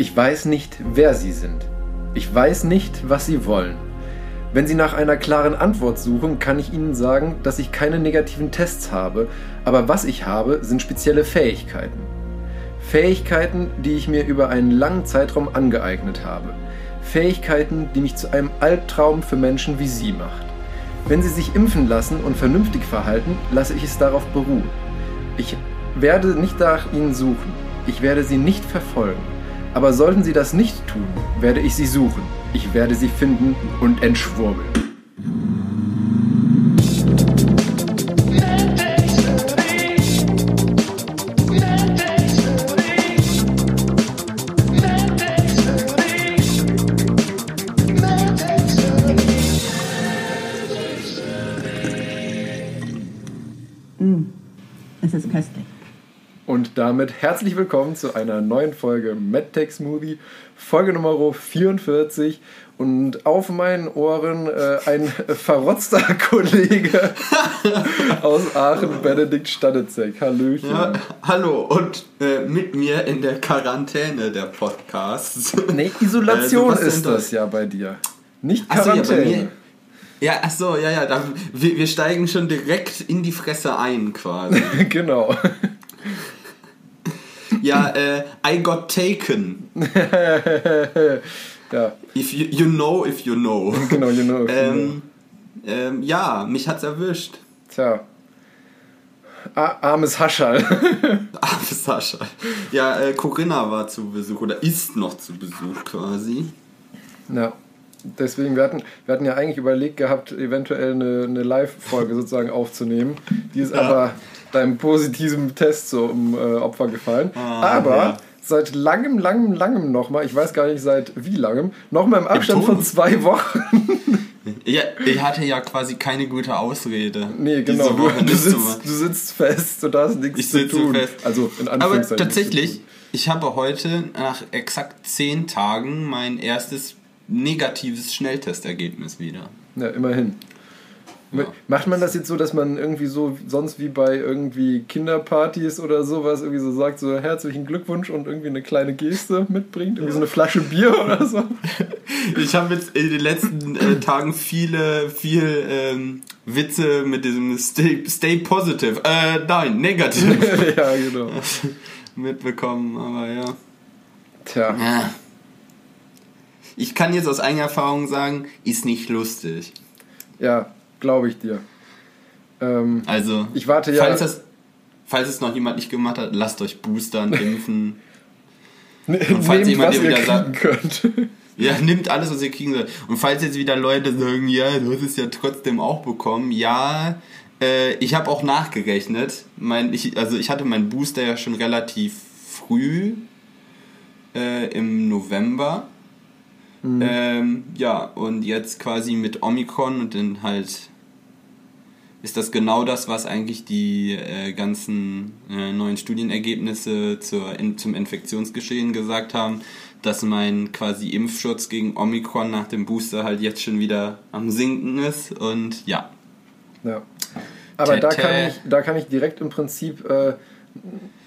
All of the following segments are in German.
Ich weiß nicht, wer Sie sind. Ich weiß nicht, was Sie wollen. Wenn Sie nach einer klaren Antwort suchen, kann ich Ihnen sagen, dass ich keine negativen Tests habe, aber was ich habe, sind spezielle Fähigkeiten. Fähigkeiten, die ich mir über einen langen Zeitraum angeeignet habe. Fähigkeiten, die mich zu einem Albtraum für Menschen wie Sie macht. Wenn Sie sich impfen lassen und vernünftig verhalten, lasse ich es darauf beruhen. Ich werde nicht nach Ihnen suchen. Ich werde Sie nicht verfolgen. Aber sollten Sie das nicht tun, werde ich Sie suchen. Ich werde Sie finden und entschwurbeln. Damit herzlich willkommen zu einer neuen Folge MedTech Smoothie, Folge Nummer 44. Und auf meinen Ohren äh, ein verrotzter Kollege aus Aachen, Benedikt Stanitzek. Hallöchen. Ja, hallo und äh, mit mir in der Quarantäne der Podcast. Nee, Isolation Sebastian ist das ja bei dir. Nicht Ach so, ja, bei Quarantäne. mir- Ja, ach so, ja, ja, da, wir, wir steigen schon direkt in die Fresse ein quasi. genau. Ja, äh, I got taken. ja, If you, you know, if you know. genau, you know. Ähm, ähm, ja, mich hat's erwischt. Tja. A armes Haschall. Ah, Sascha. Ja, äh, Corinna war zu Besuch oder ist noch zu Besuch quasi. Ja. Deswegen, wir hatten, wir hatten ja eigentlich überlegt gehabt, eventuell eine, eine Live-Folge sozusagen aufzunehmen. Die ist Ja. aber deinem positiven Test so um äh, Opfer gefallen. Ah, aber ja. seit langem, langem, langem nochmal, ich weiß gar nicht seit wie langem, nochmal im Abstand von zwei Wochen. Ja, ich hatte ja quasi keine gute Ausrede. nee, genau. Du, du, sitzt, du sitzt fest, du hast nichts Ich zu sitze tun. fest. Also in Aber tatsächlich, ich habe heute nach exakt 10 Tagen mein erstes negatives Schnelltestergebnis wieder. Ja, immerhin. Ja. Macht man das jetzt so, dass man irgendwie so, sonst wie bei irgendwie Kinderpartys oder sowas, irgendwie so sagt, so herzlichen Glückwunsch und irgendwie eine kleine Geste mitbringt? Irgendwie so eine Flasche Bier oder so? Ich habe jetzt in den letzten äh, Tagen viele, viel ähm, Witze mit diesem Stay, stay positive, äh, nein, negative ja, genau. mitbekommen, aber ja. Tja, Ja. Ich kann jetzt aus eigener Erfahrung sagen, ist nicht lustig. ja, glaube ich dir. Ähm, Also, Ich warte ja- Falls, das, falls es noch jemand nicht gemacht hat, lasst euch boostern, impfen. nehmt, falls jemand was dir ihr wieder sagt- könnt. Ja, nimmt alles, was ihr kriegen sollt. Und falls jetzt wieder Leute sagen, ja, du hast es ja trotzdem auch bekommen, ja, äh, ich habe auch nachgerechnet. Mein, ich, also ich hatte meinen Booster ja schon relativ früh äh, im November. Ähm, ja, und jetzt quasi mit Omikron und dann halt ist das genau das, was eigentlich die äh, ganzen äh, neuen Studienergebnisse zur, in, zum Infektionsgeschehen gesagt haben, dass mein quasi Impfschutz gegen Omikron nach dem Booster halt jetzt schon wieder am Sinken ist und ja. Ja. Aber da kann, ich, da kann ich direkt im Prinzip äh,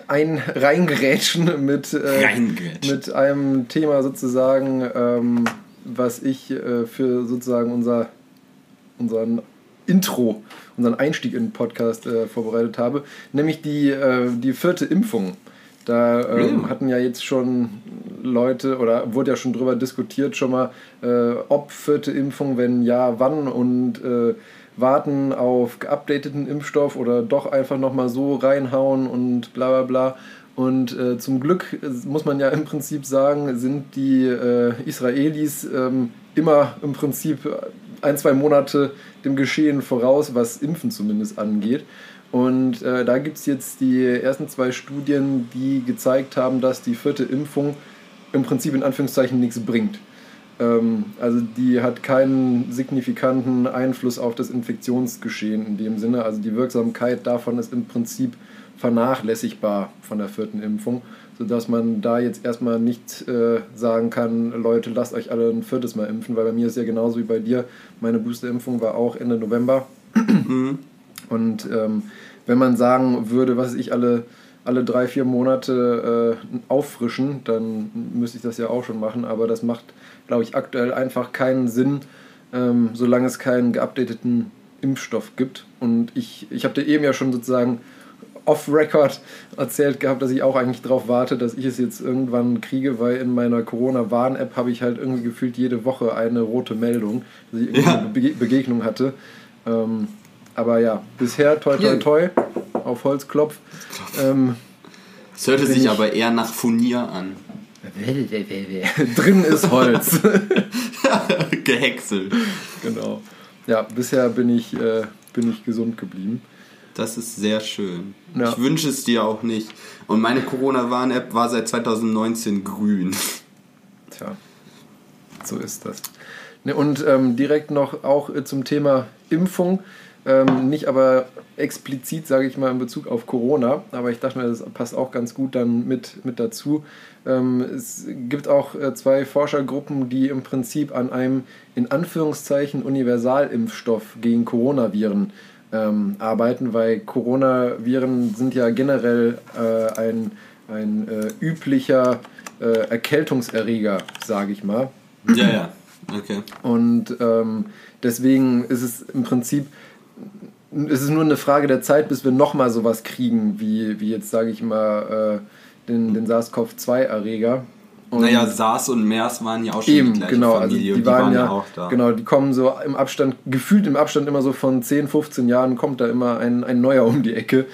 ein reingerätschen mit, äh, Reingrätschen. mit einem Thema sozusagen, ähm, was ich äh, für sozusagen unser, unseren Intro, unseren Einstieg in den Podcast äh, vorbereitet habe, nämlich die, äh, die vierte Impfung. Da ähm, hatten ja jetzt schon Leute oder wurde ja schon drüber diskutiert, schon mal, äh, ob vierte Impfung, wenn ja, wann und äh, warten auf geupdateten Impfstoff oder doch einfach nochmal so reinhauen und bla bla bla. Und äh, zum Glück äh, muss man ja im Prinzip sagen, sind die äh, Israelis ähm, immer im Prinzip ein, zwei Monate dem Geschehen voraus, was Impfen zumindest angeht. Und äh, da gibt es jetzt die ersten zwei Studien, die gezeigt haben, dass die vierte Impfung im Prinzip in Anführungszeichen nichts bringt. Ähm, also die hat keinen signifikanten Einfluss auf das Infektionsgeschehen in dem Sinne. Also die Wirksamkeit davon ist im Prinzip vernachlässigbar von der vierten Impfung, sodass man da jetzt erstmal nicht äh, sagen kann, Leute, lasst euch alle ein viertes Mal impfen, weil bei mir ist ja genauso wie bei dir. Meine Boosterimpfung war auch Ende November. Und ähm, wenn man sagen würde, was ich alle alle drei, vier Monate äh, auffrischen, dann müsste ich das ja auch schon machen. Aber das macht, glaube ich, aktuell einfach keinen Sinn, ähm, solange es keinen geupdateten Impfstoff gibt. Und ich, ich habe dir eben ja schon sozusagen off-Record erzählt gehabt, dass ich auch eigentlich darauf warte, dass ich es jetzt irgendwann kriege, weil in meiner Corona-Warn-App habe ich halt irgendwie gefühlt jede Woche eine rote Meldung, dass ich irgendwie Ja. eine Bege Begegnung hatte. Ähm, aber ja, bisher toi toi toi auf Holzklopf. Ähm, Es hörte sich ich- aber eher nach Furnier an. drin ist Holz. Gehäckselt. genau. Ja, bisher bin ich, äh, bin ich gesund geblieben. Das ist sehr schön. Ja. Ich wünsche es dir auch nicht. Und meine Corona-Warn-App war seit 2019 grün. Tja, so ist das. Ne, und ähm, direkt noch auch äh, zum Thema Impfung. Ähm, nicht aber explizit, sage ich mal, in Bezug auf Corona, aber ich dachte mir, das passt auch ganz gut dann mit, mit dazu. Ähm, es gibt auch äh, zwei Forschergruppen, die im Prinzip an einem in Anführungszeichen Universalimpfstoff gegen Coronaviren ähm, arbeiten, weil Coronaviren sind ja generell äh, ein, ein äh, üblicher äh, Erkältungserreger, sage ich mal. Ja, ja. Okay. Und ähm, deswegen ist es im Prinzip, es ist nur eine Frage der Zeit, bis wir nochmal sowas kriegen, wie, wie jetzt, sage ich mal, äh, den, den SARS-CoV-2-Erreger. Und Naja, SARS und MERS waren ja auch schon Eben, die gleiche genau, also Familie die, und waren, ja, auch da. genau, die kommen so im Abstand, gefühlt im Abstand immer so von 10, 15 Jahren kommt da immer ein, ein neuer um die Ecke.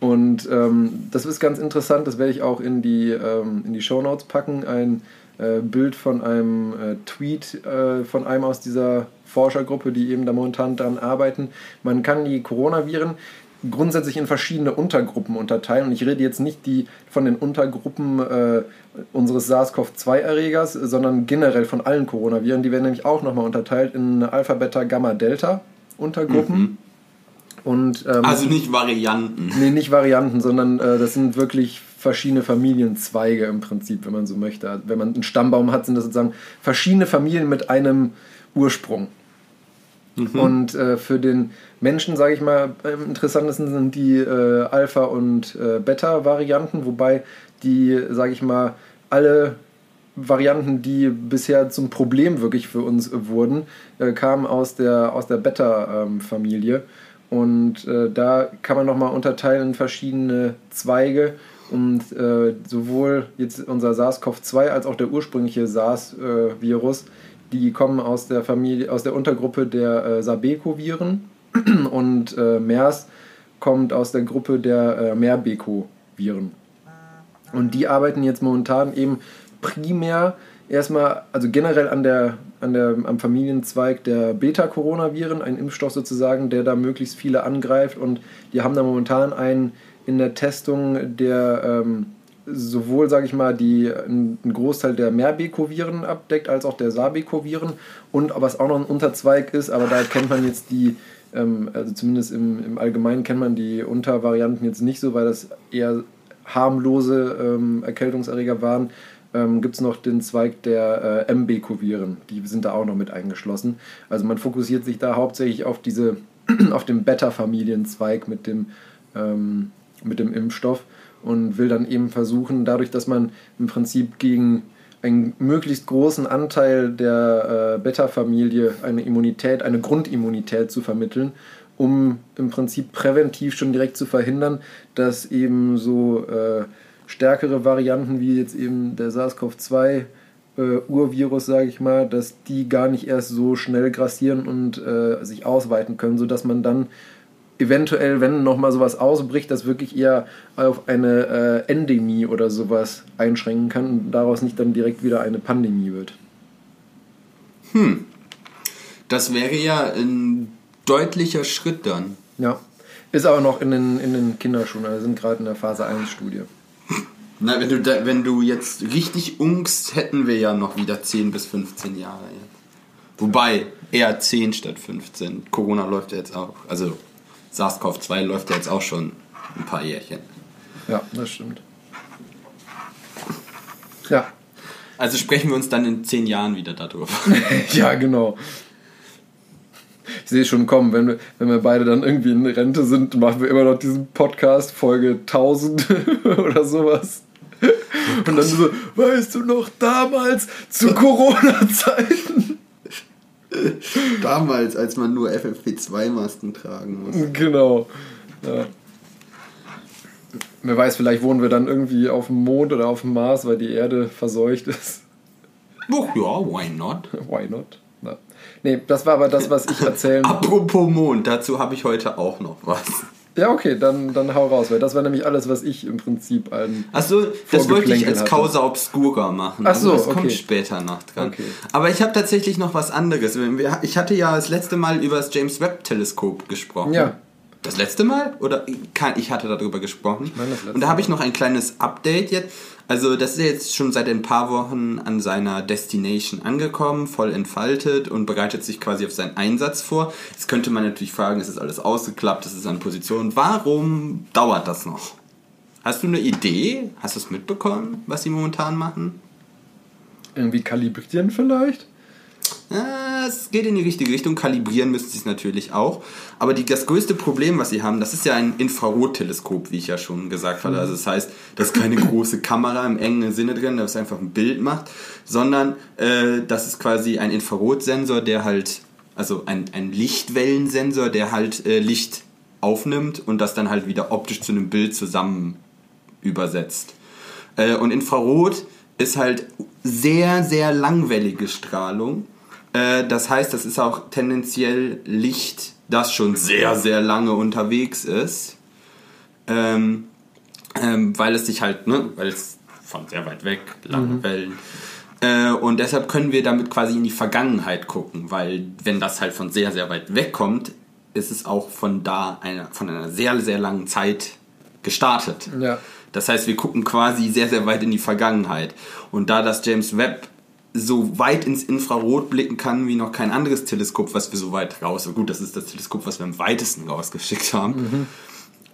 Und ähm, das ist ganz interessant, das werde ich auch in die, ähm, in die Shownotes packen, ein äh, Bild von einem äh, Tweet äh, von einem aus dieser Forschergruppe, die eben da momentan dran arbeiten. Man kann die Coronaviren grundsätzlich in verschiedene Untergruppen unterteilen. Und ich rede jetzt nicht die von den Untergruppen äh, unseres SARS-CoV-2-Erregers, sondern generell von allen Coronaviren. Die werden nämlich auch nochmal unterteilt in Alpha, Beta, Gamma, Delta Untergruppen. Und, ähm, Also nicht Varianten. Nee, nicht Varianten, sondern äh, das sind wirklich verschiedene Familienzweige im Prinzip, wenn man so möchte. Also Wenn man einen Stammbaum hat, sind das sozusagen verschiedene Familien mit einem Ursprung. Und äh, für den Menschen, sage ich mal, am interessantesten sind die äh, Alpha- und äh, Beta-Varianten, wobei die, sage ich mal, alle Varianten, die bisher zum Problem wirklich für uns wurden, äh, kamen aus der, aus der Beta-Familie. Und äh, da kann man nochmal unterteilen in verschiedene Zweige. Und äh, sowohl jetzt unser SARS-CoV-2 als auch der ursprüngliche SARS-Virus, die kommen aus der Familie, aus der Untergruppe der äh, Sabeco-Viren. Und äh, MERS kommt aus der Gruppe der äh, Merbeco-Viren. Und die arbeiten jetzt momentan eben primär erstmal, also generell an der, an der, am Familienzweig der Beta-Coronaviren, ein Impfstoff sozusagen, der da möglichst viele angreift. Und die haben da momentan einen in der Testung, der ähm, sowohl, sage ich mal, die, einen Großteil der Merbeco-Viren abdeckt, als auch der Sabeco-Viren. Und was auch noch ein Unterzweig ist, aber da kennt man jetzt die, ähm, also zumindest im, im Allgemeinen kennt man die Untervarianten jetzt nicht so, weil das eher harmlose ähm, Erkältungserreger waren, ähm, gibt es noch den Zweig der äh, MB-Viren. Die sind da auch noch mit eingeschlossen. Also man fokussiert sich da hauptsächlich auf diese, auf den Beta-Familienzweig mit dem, ähm, mit dem Impfstoff und will dann eben versuchen, dadurch, dass man im Prinzip gegen einen möglichst großen Anteil der äh, Beta-Familie eine Immunität, eine Grundimmunität zu vermitteln, um im Prinzip präventiv schon direkt zu verhindern, dass eben so äh, stärkere Varianten wie jetzt eben der SARS-CoV-2 äh, Urvirus, sage ich mal, dass die gar nicht erst so schnell grassieren und äh, sich ausweiten können, sodass man dann eventuell, wenn nochmal sowas ausbricht, das wirklich eher auf eine äh, Endemie oder sowas einschränken kann und daraus nicht dann direkt wieder eine Pandemie wird. Das wäre ja ein deutlicher Schritt dann. Ja. Ist aber noch in den, in den Kinderschuhen, also sind gerade in der Phase 1 Studie. Na, wenn du, da, wenn du jetzt richtig ungst, hätten wir ja noch wieder 10 bis 15 Jahre. Jetzt. Wobei, eher 10 statt 15. Corona läuft ja jetzt auch. Also SARS-CoV-2 läuft ja jetzt auch schon ein paar Jährchen. Ja, das stimmt. Ja, Also sprechen wir uns dann in 10 Jahren wieder darüber. ja, genau. Ich sehe es schon kommen, wenn wir, wenn wir beide dann irgendwie in Rente sind, machen wir immer noch diesen Podcast, Folge 1000 oder sowas. Und dann so, weißt du noch, damals zu Corona-Zeiten. Damals, als man nur FFP2-Masken tragen musste. Genau. Ja. Wer weiß, vielleicht wohnen wir dann irgendwie auf dem Mond oder auf dem Mars, weil die Erde verseucht ist. Ach ja, why not? Why not? Ja. Nee, das war aber das, was ich erzählen Apropos Mond, dazu habe ich heute auch noch was. Ja, okay, dann, dann hau raus, weil das war nämlich alles, was ich im Prinzip an. Achso, das wollte ich als Causa Obscura machen. Ach so, also das okay. kommt später noch dran. Okay. Aber ich habe tatsächlich noch was anderes. Ich hatte ja das letzte Mal über das James Webb Teleskop gesprochen. Ja. Das letzte Mal? Oder ich hatte darüber gesprochen. meine, das letzte Und da habe ich noch ein kleines Update jetzt. Also das ist jetzt schon seit ein paar Wochen an seiner Destination angekommen, voll entfaltet und bereitet sich quasi auf seinen Einsatz vor. Jetzt könnte man natürlich fragen, ist das alles ausgeklappt, ist es an Position? Warum dauert das noch? Hast du eine Idee? Hast du es mitbekommen, was sie momentan machen? Irgendwie kalibrieren vielleicht? Ja, es geht in die richtige Richtung. Kalibrieren müssen sie es natürlich auch. Aber die, das größte Problem, was sie haben, das ist ja ein Infrarotteleskop, wie ich ja schon gesagt habe. Also das heißt, das ist keine große Kamera im engen Sinne drin, das einfach ein Bild macht, sondern äh, das ist quasi ein Infrarotsensor, der halt, also ein, ein Lichtwellensensor, der halt äh, Licht aufnimmt und das dann halt wieder optisch zu einem Bild zusammen übersetzt. Äh, und Infrarot ist halt sehr, sehr langwellige Strahlung. Äh, das heißt, das ist auch tendenziell Licht, das schon sehr, sehr lange unterwegs ist. Ähm, ähm, weil es sich halt, ne, weil es von sehr weit weg, lange Wellen. Äh, und deshalb können wir damit quasi in die Vergangenheit gucken, weil wenn das halt von sehr, sehr weit weg kommt, ist es auch von da einer, von einer sehr, sehr langen Zeit gestartet. Ja. Das heißt, wir gucken quasi sehr, sehr weit in die Vergangenheit. Und da das James Webb so weit ins Infrarot blicken kann wie noch kein anderes Teleskop, was wir so weit raus, gut, das ist das Teleskop, was wir am weitesten rausgeschickt haben,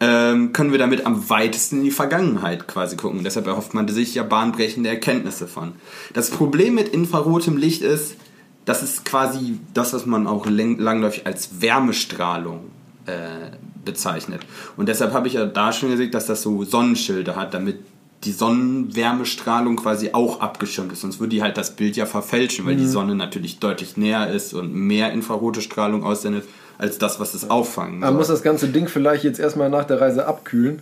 ähm, können wir damit am weitesten in die Vergangenheit quasi gucken. Deshalb erhofft man sich ja bahnbrechende Erkenntnisse von. Das Problem mit infrarotem Licht ist, das ist quasi das, was man auch lang- langläufig als Wärmestrahlung äh, bezeichnet. Und deshalb habe ich ja da schon gesagt, dass das so Sonnenschilde hat, damit die Sonnenwärmestrahlung quasi auch abgeschirmt ist. Sonst würde die halt das Bild ja verfälschen, weil die Sonne natürlich deutlich näher ist und mehr infrarote Strahlung aussendet, als das, was es auffangen Man muss das ganze Ding vielleicht jetzt erstmal nach der Reise abkühlen.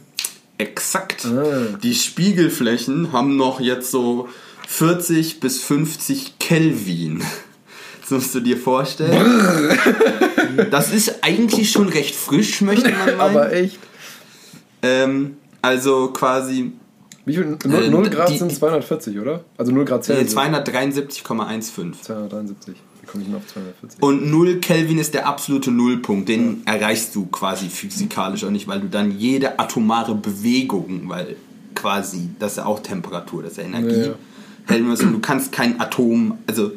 Exakt. Ah. Die Spiegelflächen haben noch jetzt so 40 bis 50 Kelvin. Das musst du dir vorstellen. das ist eigentlich schon recht frisch, möchte man meinen. Aber echt. ähm, also quasi Wie viel? 0, Äh, 0 Grad die- sind 240, oder? Also 0 Grad Celsius. 273,15. 273. Wie komme ich denn auf 240? Und 0 Kelvin ist der absolute Nullpunkt. Den erreichst du quasi physikalisch auch nicht, weil du dann jede atomare Bewegung, weil quasi, das ist ja auch Temperatur, das ist ja Energie, Ja, ja. hält so, du kannst kein Atom, also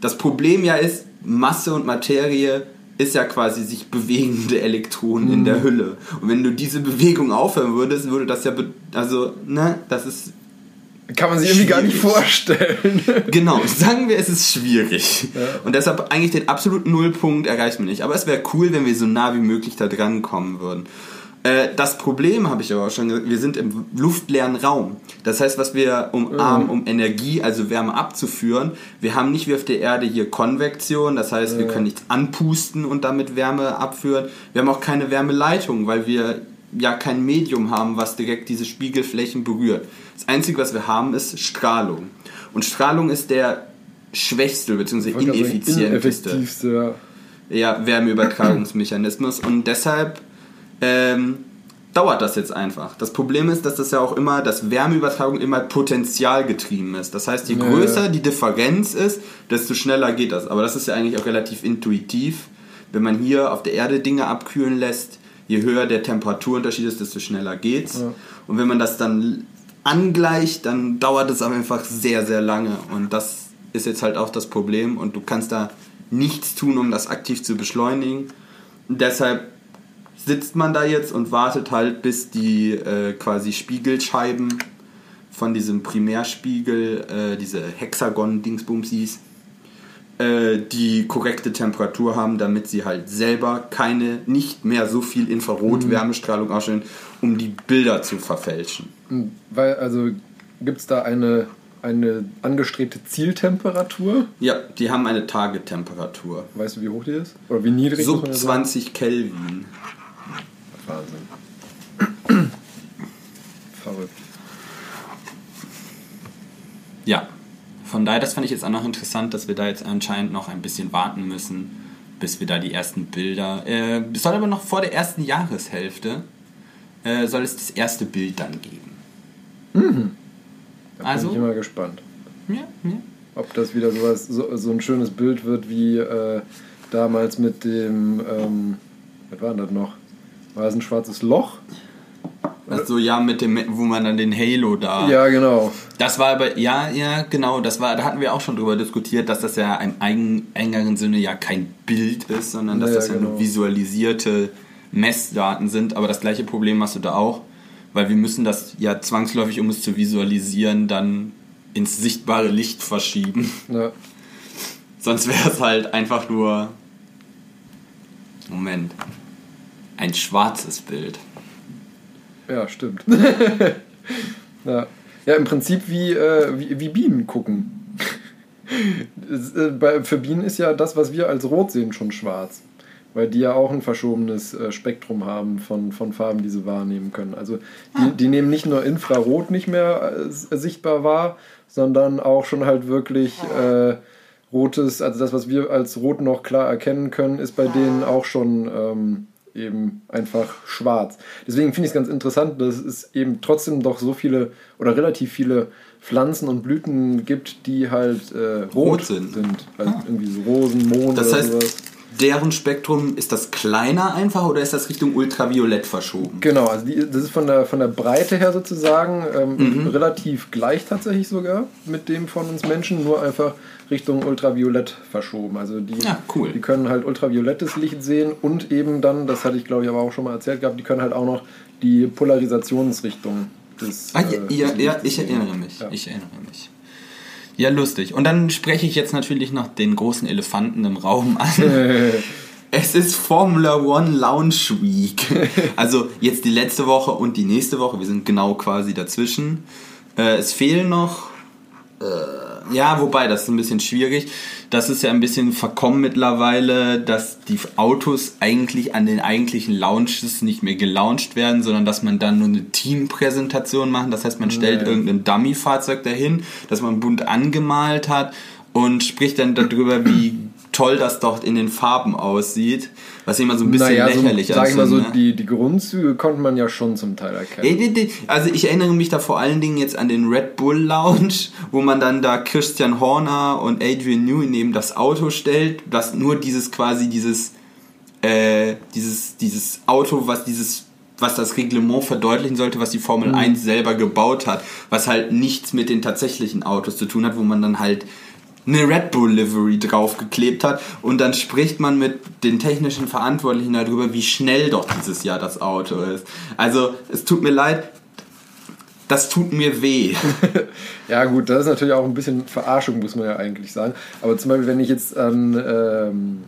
das Problem ja ist, Masse und Materie ist ja quasi sich bewegende Elektronen in Mhm. der Hülle. Und wenn du diese Bewegung aufhören würdest, würde das ja, also, ne, das ist Kann man sich irgendwie gar nicht Schwierig. vorstellen. Genau, sagen wir, es ist schwierig. Und deshalb eigentlich den absoluten Nullpunkt erreicht man nicht. Aber es wäre cool, wenn wir so nah wie möglich da dran kommen würden. Äh, das Problem habe ich aber auch schon gesagt, wir sind im luftleeren Raum. Das heißt, was wir umarmen, um Energie, also Wärme abzuführen, wir haben nicht wie auf der Erde hier Konvektion, das heißt, wir können nichts anpusten und damit Wärme abführen. Wir haben auch keine Wärmeleitung, weil wir ja kein Medium haben, was direkt diese Spiegelflächen berührt. Das Einzige, was wir haben, ist Strahlung. Und Strahlung ist der schwächste bzw. ineffizienteste ja. ja, Wärmeübertragungsmechanismus und deshalb ähm, dauert das jetzt einfach. Das Problem ist, dass das ja auch immer, dass Wärmeübertragung immer potenzialgetrieben ist. Das heißt, je Ja, größer die Differenz ist, desto schneller geht das. Aber das ist ja eigentlich auch relativ intuitiv. Wenn man hier auf der Erde Dinge abkühlen lässt, je höher der Temperaturunterschied ist, desto schneller geht's. Ja. Und wenn man das dann angleicht, dann dauert es aber einfach sehr, sehr lange. Und das ist jetzt halt auch das Problem. Und du kannst da nichts tun, um das aktiv zu beschleunigen. Und deshalb sitzt man da jetzt und wartet halt, bis die äh, quasi Spiegelscheiben von diesem Primärspiegel, äh, diese Hexagon-Dingsbumsis, äh, die korrekte Temperatur haben, damit sie halt selber keine, nicht mehr so viel Infrarot-Wärmestrahlung ausstellen, um die Bilder zu verfälschen. Weil, also gibt es da eine, eine angestrebte Zieltemperatur? Ja, die haben eine Tagetemperatur. Weißt du, wie hoch die ist? Oder wie niedrig? Sub muss man ja sagen? 20 Kelvin. Wahnsinn. Verrückt. Ja, von daher, das fand ich jetzt auch noch interessant, dass wir da jetzt anscheinend noch ein bisschen warten müssen, bis wir da die ersten Bilder. Äh, es soll aber noch vor der ersten Jahreshälfte äh, soll es das erste Bild dann geben. Da Also? bin ich immer gespannt. Ja, ja. Ob das wieder sowas, so, so ein schönes Bild wird wie äh, damals mit dem, ähm, was war denn das noch? War das ein schwarzes Loch? Also ja, mit dem, wo man dann den Halo da. Ja, genau. Das war aber, ja, ja, genau, das war, da hatten wir auch schon drüber diskutiert, dass das ja im eigen, engeren Sinne ja kein Bild ist, sondern dass Ja, das ja genau. nur visualisierte Messdaten sind. Aber das gleiche Problem hast du da auch, weil wir müssen das ja zwangsläufig, um es zu visualisieren, dann ins sichtbare Licht verschieben. Ja. Sonst wäre es halt einfach nur. Moment. Ein schwarzes Bild. Ja, stimmt. ja. ja, im Prinzip wie, äh, wie, wie Bienen gucken. Äh, bei, für Bienen ist ja das, was wir als rot sehen, schon schwarz. Weil die ja auch ein verschobenes äh, Spektrum haben von, von Farben, die sie wahrnehmen können. Also die, die nehmen nicht nur Infrarot nicht mehr äh, sichtbar wahr, sondern auch schon halt wirklich äh, rotes, also das, was wir als rot noch klar erkennen können, ist bei denen auch schon ähm, eben einfach schwarz. Deswegen finde ich es ganz interessant, dass es eben trotzdem doch so viele oder relativ viele Pflanzen und Blüten gibt, die halt äh, rot, Rot sind. sind. Also irgendwie so Rosen, Mond Das oder heißt, sowas. Deren Spektrum, ist das kleiner einfach oder ist das Richtung Ultraviolett verschoben? Genau, also die, das ist von der, von der Breite her sozusagen ähm, relativ gleich tatsächlich sogar mit dem von uns Menschen, nur einfach Richtung Ultraviolett verschoben. Also die, Ja, cool. die können halt ultraviolettes Licht sehen und eben dann, das hatte ich glaube ich aber auch schon mal erzählt gehabt, die können halt auch noch die Polarisationsrichtung des. Ah, ja, äh, ja, ja, ich erinnere mich. Ja. Ich erinnere mich. Ja, lustig. Und dann spreche ich jetzt natürlich noch den großen Elefanten im Raum an. Es ist Formula One Launch Week. Also jetzt die letzte Woche und die nächste Woche. Wir sind genau quasi dazwischen. Äh, es fehlen noch. Äh, ja, wobei, das ist ein bisschen schwierig. Das ist ja ein bisschen verkommen mittlerweile, dass die Autos eigentlich an den eigentlichen Launches nicht mehr gelauncht werden, sondern dass man dann nur eine Teampräsentation macht. Das heißt, man stellt Ja. irgendein Dummy-Fahrzeug dahin, das man bunt angemalt hat und spricht dann darüber, wie toll das dort in den Farben aussieht, was immer so ein bisschen naja, so, lächerlich sag ich mal so, ne? die, die Grundzüge konnte man ja schon zum Teil erkennen. Also ich erinnere mich da vor allen Dingen jetzt an den Red Bull Lounge, wo man dann da Christian Horner und Adrian Newey neben das Auto stellt, das nur dieses quasi dieses äh, dieses dieses Auto, was dieses was das Reglement verdeutlichen sollte, was die Formel Mhm. 1 selber gebaut hat, was halt nichts mit den tatsächlichen Autos zu tun hat, wo man dann halt eine Red Bull Livery draufgeklebt hat und dann spricht man mit den technischen Verantwortlichen darüber, wie schnell doch dieses Jahr das Auto ist. Also es tut mir leid, das tut mir weh. Ja gut, das ist natürlich auch ein bisschen Verarschung, muss man ja eigentlich sagen. Aber zum Beispiel, wenn ich jetzt an, ähm,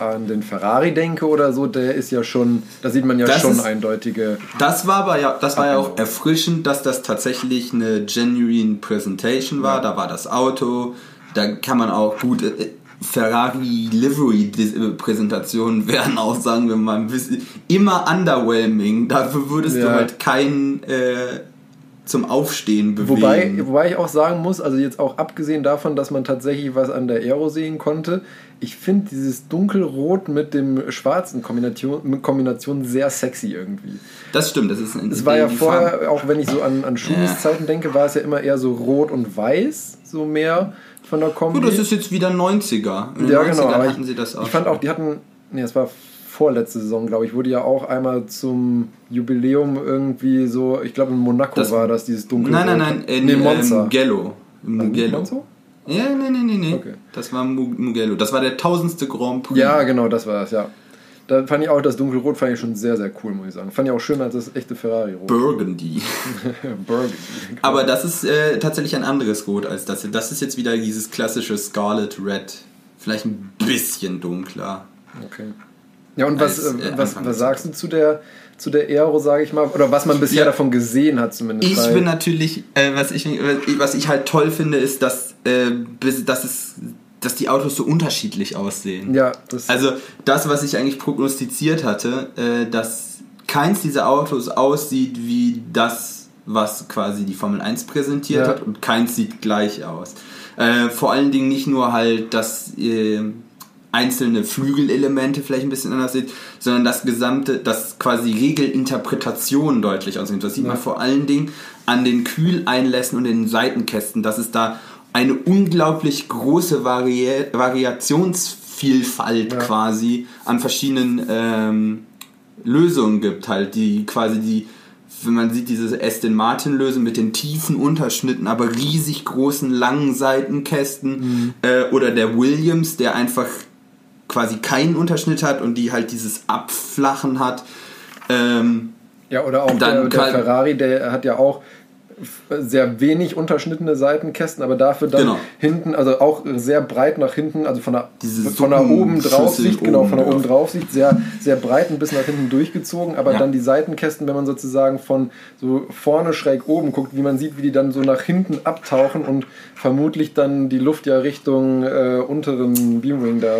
an den Ferrari denke oder so, der ist ja schon, da sieht man ja Das schon ist- eindeutige. Das war aber ja, das war ja auch erfrischend, dass das tatsächlich eine genuine Presentation war. Da war das Auto, da kann man auch gut äh, Ferrari Livery Präsentationen werden auch sagen wir mal ein bisschen immer underwhelming. Dafür würdest du Ja. halt keinen äh, zum Aufstehen bewegen. Wobei, wobei ich auch sagen muss, also jetzt auch abgesehen davon, dass man tatsächlich was an der Aero sehen konnte, ich finde dieses dunkelrot mit dem schwarzen Kombination, Kombination sehr sexy irgendwie. das stimmt, das ist ein Es war ja vorher, Farben. auch wenn ich so an, an Schumis Zeiten denke, war es ja immer eher so rot und weiß, so mehr von der Kombi. Gut, das ist jetzt wieder 90er. In ja, 90ern genau. Aber hatten ich, sie das auch. ich fand auch, die hatten, nee, es war vorletzte Saison, glaube ich, wurde ja auch einmal zum Jubiläum irgendwie so, ich glaube in Monaco Das- war das, dieses dunkle Nein, nein, nein, in nee, Monza. äh, Mugello. Also, Mugello. Monza? Ja, nee, nee, nee, nee. Okay. Das war Mu- Mugello. Das war der tausendste Grand Prix. Ja, genau, das war es, ja. Da fand ich auch das dunkelrot fand ich schon sehr, sehr cool, muss ich sagen. Fand ich auch schöner als das echte Ferrari-Rot. Burgundy. Burgundy. Aber das ist äh, tatsächlich ein anderes Rot als das. hier. Das ist jetzt wieder dieses klassische Scarlet Red. vielleicht ein bisschen dunkler. Okay. Ja, und was, Als, äh, äh, was, was sagst du zu der, zu der Aero, sage ich mal? Oder was man bisher Ja. davon gesehen hat zumindest? Ich bin natürlich, äh, was, ich, was ich halt toll finde, ist, dass, äh, bis- dass, es, dass die Autos so unterschiedlich aussehen. Ja, das Also das, was ich eigentlich prognostiziert hatte, äh, dass keins dieser Autos aussieht wie das, was quasi die Formel 1 präsentiert Ja. hat und keins sieht gleich aus. Äh, vor allen Dingen nicht nur halt, dass äh, einzelne Flügelelemente vielleicht ein bisschen anders sind, sondern das gesamte, dass quasi Regelinterpretationen deutlich aussehen. Das sieht Ja. man vor allen Dingen an den Kühleinlässen und den Seitenkästen, dass es da eine unglaublich große Vari Variationsvielfalt Ja. quasi an verschiedenen ähm, Lösungen gibt, halt, die quasi die, wenn man sieht, diese Aston Martin Lösung mit den tiefen Unterschnitten, aber riesig großen langen Seitenkästen äh, oder der Williams, der einfach quasi keinen Unterschnitt hat und die halt dieses Abflachen hat. Ähm, Ja, oder auch der, der Ferrari, der hat ja auch sehr wenig unterschnittene Seitenkästen, aber dafür dann Genau. hinten, also auch sehr breit nach hinten, also von der, Diese von der oben drauf Sicht, genau, von der oben drauf. Sicht, sehr, sehr breit und bis nach hinten durchgezogen, aber Ja. dann die Seitenkästen, wenn man sozusagen von so vorne schräg oben guckt, wie man sieht, wie die dann so nach hinten abtauchen und vermutlich dann die Luft ja Richtung äh, unteren Beamwing da.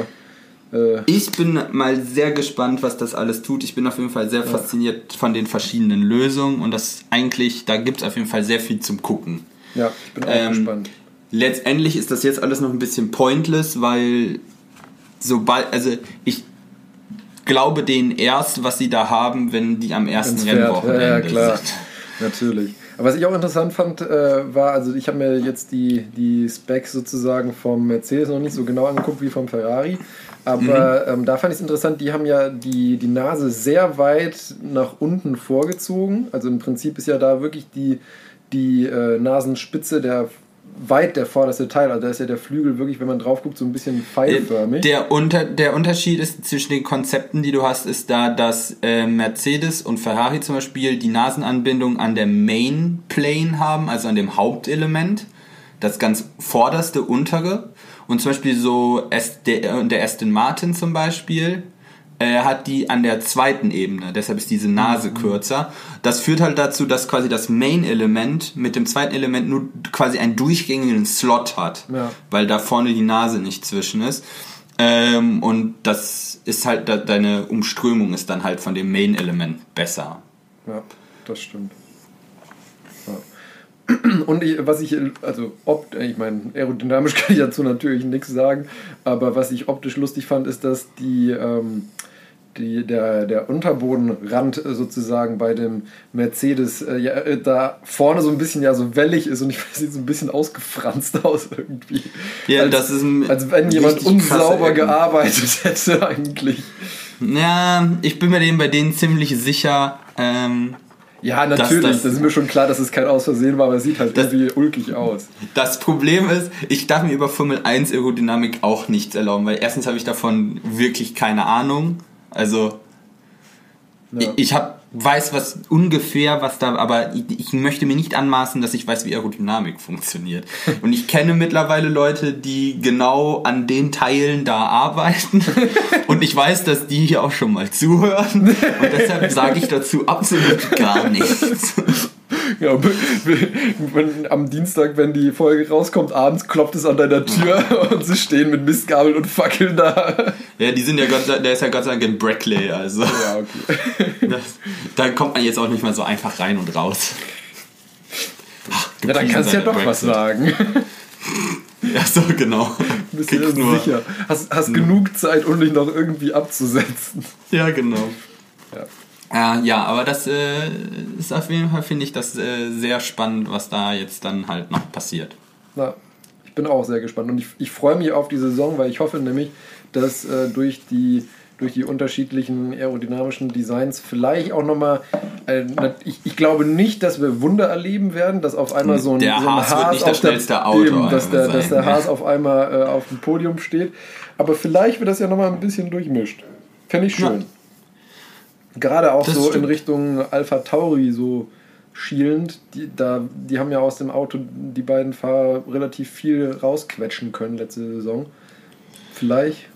Äh, Ich bin mal sehr gespannt, was das alles tut. Ich bin auf jeden Fall sehr fasziniert von den verschiedenen Lösungen und das eigentlich, da gibt es auf jeden Fall sehr viel zum Gucken. ja, ich bin auch Ähm, gespannt. Letztendlich ist das jetzt alles noch ein bisschen pointless, weil sobald, also ich glaube denen erst, was sie da haben, wenn die am ersten. Rennwochenende Ja, ja, klar. sind. Natürlich. Aber was ich auch interessant fand, äh, war, also ich habe mir jetzt die, die Specs sozusagen vom Mercedes noch nicht so genau angeguckt wie vom Ferrari. Aber ähm, da fand ich es interessant, die haben ja die, die Nase sehr weit nach unten vorgezogen. Also im Prinzip ist ja da wirklich die, die äh, Nasenspitze der weit der vorderste Teil. Also da ist ja der Flügel wirklich, wenn man drauf guckt, so ein bisschen pfeilförmig. Der, unter, der Unterschied ist zwischen den Konzepten, die du hast, ist da, dass äh, Mercedes und Ferrari zum Beispiel die Nasenanbindung an der Main Plane haben, also an dem Hauptelement, das ganz vorderste untere. Und zum Beispiel so der, Aston Martin zum Beispiel äh, hat die an der zweiten Ebene, deshalb ist diese Nase kürzer. Das führt halt dazu, dass quasi das Main-Element mit dem zweiten Element nur quasi einen durchgängigen Slot hat, Ja. weil da vorne die Nase nicht zwischen ist. Ähm, und das ist halt, da, deine Umströmung ist dann halt von dem Main-Element besser. Ja, das stimmt. Und ich, was ich, also opt, ich meine, aerodynamisch kann ich dazu natürlich nichts sagen, aber was ich optisch lustig fand, ist, dass die, ähm, die, der, der Unterbodenrand sozusagen bei dem Mercedes äh, ja, äh, da vorne so ein bisschen ja so wellig ist und ich weiß, sieht so ein bisschen ausgefranst aus irgendwie. Ja, als, das ist ein als wenn jemand unsauber gearbeitet hätte eigentlich. Ja, ich bin mir dem bei denen ziemlich sicher. Ähm, Ja, natürlich, das- das, ist mir schon klar, dass es kein Ausversehen war, aber es sieht halt Das- irgendwie ulkig aus. Das Problem ist, ich darf mir über Formel 1 Aerodynamik auch nichts erlauben, weil erstens habe ich davon wirklich keine Ahnung. Also Ja. ich, ich hab, weiß was ungefähr, was da, aber ich, ich möchte mir nicht anmaßen, dass ich weiß, wie Aerodynamik funktioniert. Und ich kenne mittlerweile Leute, die genau an den Teilen da arbeiten. Und ich weiß, dass die hier auch schon mal zuhören. Und deshalb sage ich dazu absolut gar nichts. Ja, wenn, am Dienstag, wenn die Folge rauskommt, abends klopft es an deiner Tür und sie stehen mit Mistgabeln und Fackeln da. Ja, die sind ja sei, der ist ja Gott sei Dank in Brackley, also. Ja, okay. Das, da kommt man jetzt auch nicht mal so einfach rein und raus. Ach, Ja, dann kannst du ja doch was sei der sagen. Brexit. Ja, so genau. Bist du nur- sicher. Hast, hast genug Zeit, um dich noch irgendwie abzusetzen. Ja, genau. Ja. Ja, ja, aber das äh, ist auf jeden Fall, finde ich, das äh, sehr spannend, was da jetzt dann halt noch passiert. Na, ich bin auch sehr gespannt und ich, ich freue mich auf die Saison, weil ich hoffe nämlich, dass äh, durch, die, durch die unterschiedlichen aerodynamischen Designs vielleicht auch nochmal, äh, ich, ich glaube nicht, dass wir Wunder erleben werden, dass auf einmal so ein, Der so ein Haas nicht auf das schnellste Auto eben, dass, der, einmal dass der sein, Haas auf einmal äh, auf dem Podium steht. Aber vielleicht wird das ja nochmal ein bisschen durchmischt. Fände ich schön. Gerade auch Das so in stimmt. Richtung Alpha Tauri so schielend. Die, da, die haben ja aus dem Auto die beiden Fahrer relativ viel rausquetschen können letzte Saison. vielleicht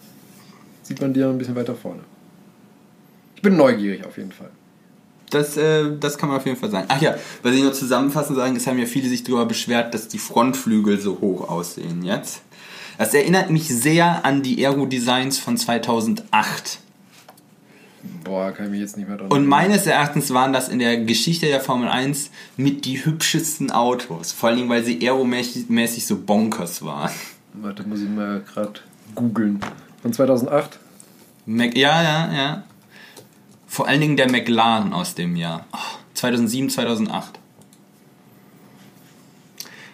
sieht man die ja ein bisschen weiter vorne. Ich bin neugierig auf jeden Fall. Das, äh, das kann man auf jeden Fall sagen. Ach ja, was ich noch zusammenfassend sagen, es haben ja viele sich darüber beschwert, dass die Frontflügel so hoch aussehen jetzt. Das erinnert mich sehr an die Aero-Designs von 2008. Boah, kann ich mich jetzt nicht mehr dran Und meines Erachtens waren das in der Geschichte der Formel 1 mit die hübschesten Autos. Vor allen Dingen, weil sie aeromäßig so bonkers waren. Warte, muss ich mal gerade googeln. Von 2008? Mac ja, ja, ja. Vor allen Dingen der McLaren aus dem Jahr. Oh, 2007, 2008.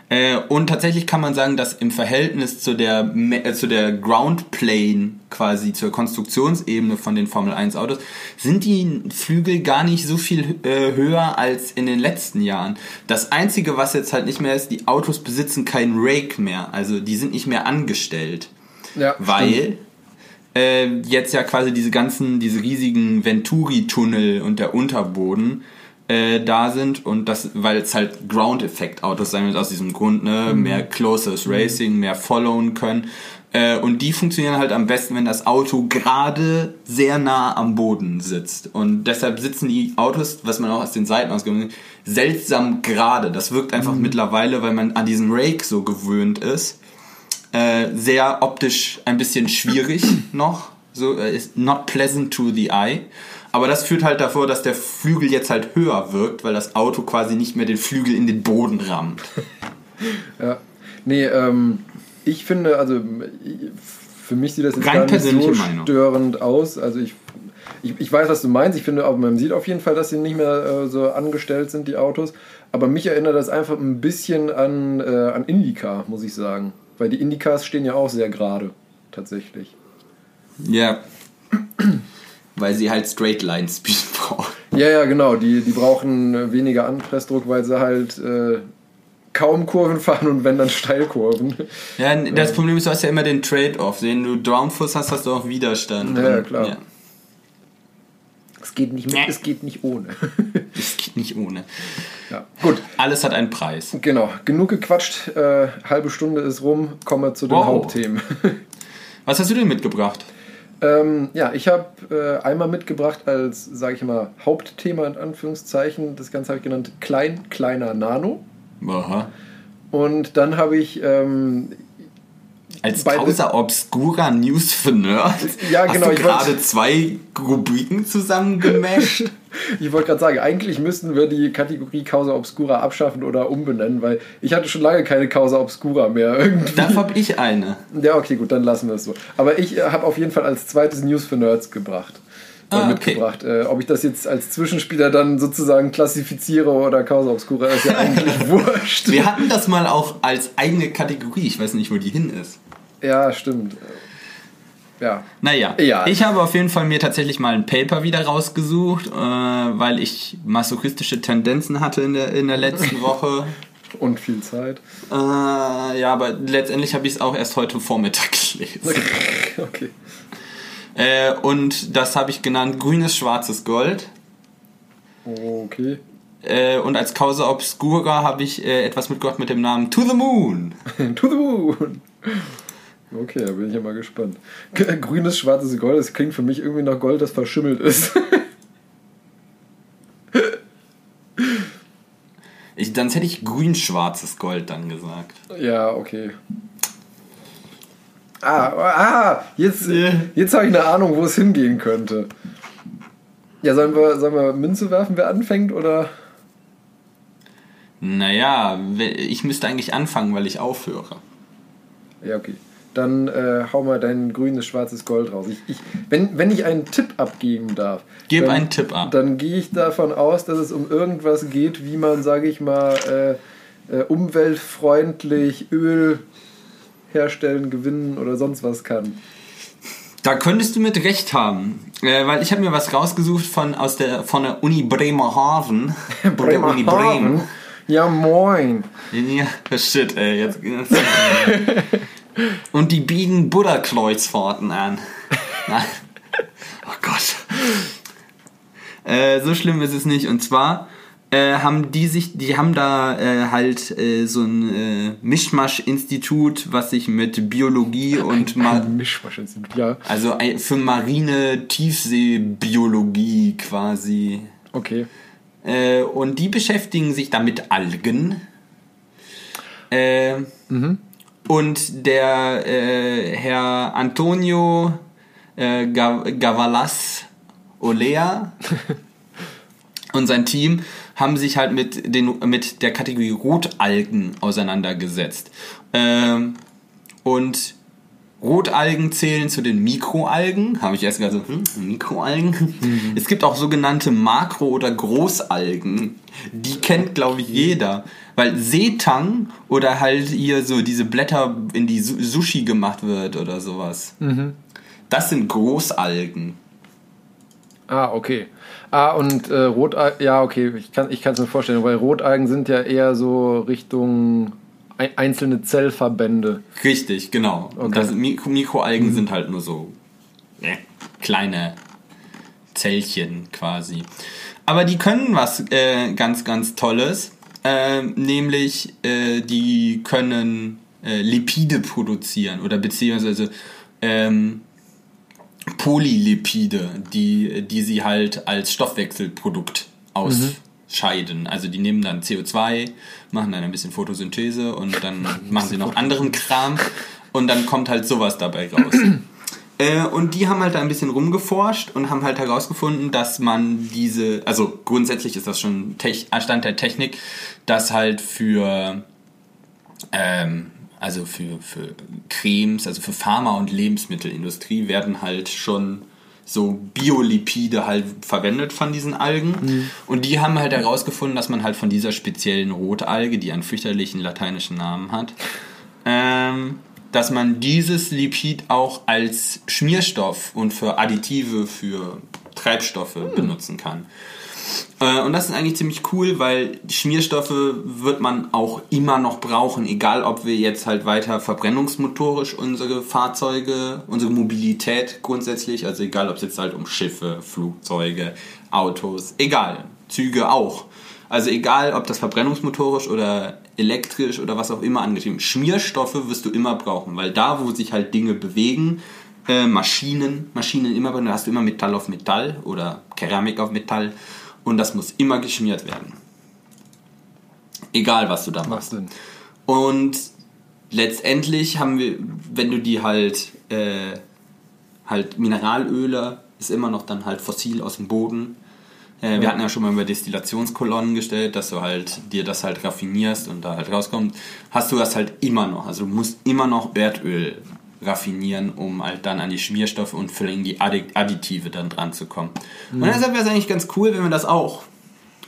Äh, und tatsächlich kann man sagen, dass im Verhältnis zu der, äh, zu der Ground Plane, quasi zur Konstruktionsebene von den Formel 1 Autos, sind die Flügel gar nicht so viel äh, höher als in den letzten Jahren. Das einzige, was jetzt halt nicht mehr ist, die Autos besitzen keinen Rake mehr. Also die sind nicht mehr angestellt. Ja, weil äh, jetzt ja quasi diese ganzen, diese riesigen Venturi-Tunnel und der Unterboden äh, da sind und das, weil es halt Ground-Effekt-Autos sein wird aus diesem Grund, ne, mhm. mehr Closest Racing, mehr followen können. Äh, und die funktionieren halt am besten, wenn das Auto gerade sehr nah am Boden sitzt. Und deshalb sitzen die Autos, was man auch aus den Seiten ausgehört seltsam gerade. Das wirkt einfach mhm. mittlerweile, weil man an diesen Rake so gewöhnt ist, äh, sehr optisch ein bisschen schwierig noch. So, ist not pleasant to the eye. Aber das führt halt davor, dass der Flügel jetzt halt höher wirkt, weil das Auto quasi nicht mehr den Flügel in den Boden rammt. ja. Nee, ähm, ich finde, also für mich sieht das jetzt Rein gar nicht so Meinung. störend aus. Also ich, ich, ich weiß, was du meinst. Ich finde, auch man sieht auf jeden Fall, dass sie nicht mehr äh, so angestellt sind, die Autos. Aber mich erinnert das einfach ein bisschen an, äh, an Indica, muss ich sagen. Weil die Indicas stehen ja auch sehr gerade, tatsächlich. Ja. Weil sie halt Straight Line Speed brauchen. Ja, ja, genau. Die, die brauchen weniger Anpressdruck, weil sie halt äh, kaum Kurven fahren und wenn dann Steilkurven. Ja, das Problem ist, du hast ja immer den Trade-off. Wenn du Downforce hast, hast du auch Widerstand. Ja, klar. Ja. Es geht nicht mit, es geht nicht ohne. es geht nicht ohne. Ja, gut. Alles hat einen Preis. Genau. Genug gequatscht. Äh, halbe Stunde ist rum. Kommen wir zu den wow. Hauptthemen. Was hast du denn mitgebracht? Ähm, ja, ich habe äh, einmal mitgebracht als, sage ich mal, Hauptthema in Anführungszeichen. Das Ganze habe ich genannt Klein, kleiner Nano. Aha. Und dann habe ich ähm, als Causa Obscura News für Nerds? Ja, genau. Hast du gerade zwei Rubriken zusammengemischt? ich wollte gerade sagen, eigentlich müssten wir die Kategorie Causa Obscura abschaffen oder umbenennen, weil ich hatte schon lange keine Causa Obscura mehr. Irgendwie. Dafür habe ich eine. Ja, okay, gut, dann lassen wir es so. Aber ich äh, habe auf jeden Fall als zweites News für Nerds gebracht. Ah, mitgebracht. Okay. Äh, ob ich das jetzt als Zwischenspieler dann sozusagen klassifiziere oder Causa Obscura, ist ja eigentlich wurscht. Wir hatten das mal auch als eigene Kategorie. Ich weiß nicht, wo die hin ist. Ja, stimmt. Ja. Naja, ja. ich habe auf jeden Fall mir tatsächlich mal ein Paper wieder rausgesucht, äh, weil ich masochistische Tendenzen hatte in der, in der letzten Woche. Und viel Zeit. Äh, ja, aber letztendlich habe ich es auch erst heute Vormittag gelesen. okay. Äh, und das habe ich genannt grünes, schwarzes Gold. Okay. Äh, und als Causa Obscura habe ich äh, etwas mitgebracht mit dem Namen To the Moon. to the Moon. Okay, da bin ich ja mal gespannt. Grünes, schwarzes Gold, das klingt für mich irgendwie nach Gold, das verschimmelt ist. ich, dann hätte ich grün-schwarzes Gold dann gesagt. Ja, okay. Ah, ah jetzt, jetzt habe ich eine Ahnung, wo es hingehen könnte. Ja, sollen wir, sollen wir Münze werfen, wer anfängt, oder? Naja, ich müsste eigentlich anfangen, weil ich aufhöre. Ja, okay dann äh, hau mal dein grünes, schwarzes Gold raus. Ich, ich, wenn, wenn ich einen Tipp abgeben darf, Gib dann, einen Tipp ab. Dann gehe ich davon aus, dass es um irgendwas geht, wie man, sage ich mal, äh, äh, umweltfreundlich Öl herstellen, gewinnen oder sonst was kann. Da könntest du mit Recht haben, äh, weil ich habe mir was rausgesucht von, aus der, von der Uni Bremerhaven. Bremerhaven? Uni Bremen. Ja, moin. Ja, shit, ey. Jetzt, jetzt Und die bieten Buddha-Kreuzfahrten an. Nein. Oh Gott. Äh, so schlimm ist es nicht. Und zwar äh, haben die sich, die haben da äh, halt äh, so ein äh, Mischmasch-Institut, was sich mit Biologie und Ma Mischmasch-Institut, ja. also ein- für marine Tiefseebiologie quasi. Okay. Äh, und die beschäftigen sich da mit Algen. Äh, Und der äh, Herr Antonio äh, Ga- Gavalas Olea und sein Team haben sich halt mit, den, mit der Kategorie Rotalgen auseinandergesetzt. Ähm, und Rotalgen zählen zu den Mikroalgen. Habe ich erst gesagt so, hm, Mikroalgen? Es gibt auch sogenannte Makro- oder Großalgen. Die kennt, glaube ich, jeder. Weil Seetang oder halt hier so diese Blätter in die Su- Sushi gemacht wird oder sowas. Das sind Großalgen. Ah, okay. Ah, und äh, Rotalgen, ja, okay, ich kann es mir vorstellen, weil Rotalgen sind ja eher so Richtung einzelne Zellverbände. Richtig, genau. Okay. das Mikro Mikroalgen sind halt nur so äh, kleine Zellchen quasi. Aber die können was äh, ganz, ganz Tolles. Äh, nämlich, die können äh, Lipide produzieren oder beziehungsweise ähm, Polylipide, die, die sie halt als Stoffwechselprodukt ausscheiden. Also die nehmen dann CO2, machen dann ein bisschen Photosynthese und dann machen sie noch anderen Kram und dann kommt halt sowas dabei raus. Äh, und die haben halt da ein bisschen rumgeforscht und haben halt herausgefunden, dass man diese, also grundsätzlich ist das schon Tech, Stand der Technik, dass halt für ähm, also für, für Cremes, also für Pharma- und Lebensmittelindustrie werden halt schon so Biolipide halt verwendet von diesen Algen. Und die haben halt herausgefunden, dass man halt von dieser speziellen Rotalge, die einen fürchterlichen lateinischen Namen hat, ähm, dass man dieses Lipid auch als Schmierstoff und für Additive für Treibstoffe benutzen kann. Äh, Und das ist eigentlich ziemlich cool, weil Schmierstoffe wird man auch immer noch brauchen, egal ob wir jetzt halt weiter verbrennungsmotorisch unsere Fahrzeuge, unsere Mobilität grundsätzlich, also egal ob es jetzt halt um Schiffe, Flugzeuge, Autos, egal, Züge auch. Also egal, ob das verbrennungsmotorisch oder elektrisch oder was auch immer angetrieben. Schmierstoffe wirst du immer brauchen, weil da, wo sich halt Dinge bewegen, äh, Maschinen, Maschinen immer, da hast du immer Metall auf Metall oder Keramik auf Metall und das muss immer geschmiert werden. Egal, was du da machst. Denn? Und letztendlich haben wir, wenn du die halt, äh, halt Mineralöle, ist immer noch dann halt fossil aus dem Boden. Äh, wir hatten ja schon mal über Destillationskolonnen gestellt, dass du halt dir das halt raffinierst und da halt rauskommt. Hast du das halt immer noch. Also du musst immer noch Erdöl raffinieren, um halt dann an die Schmierstoffe und allem die Addi- Additive dann dran zu kommen. Und deshalb wäre es eigentlich ganz cool, wenn wir das auch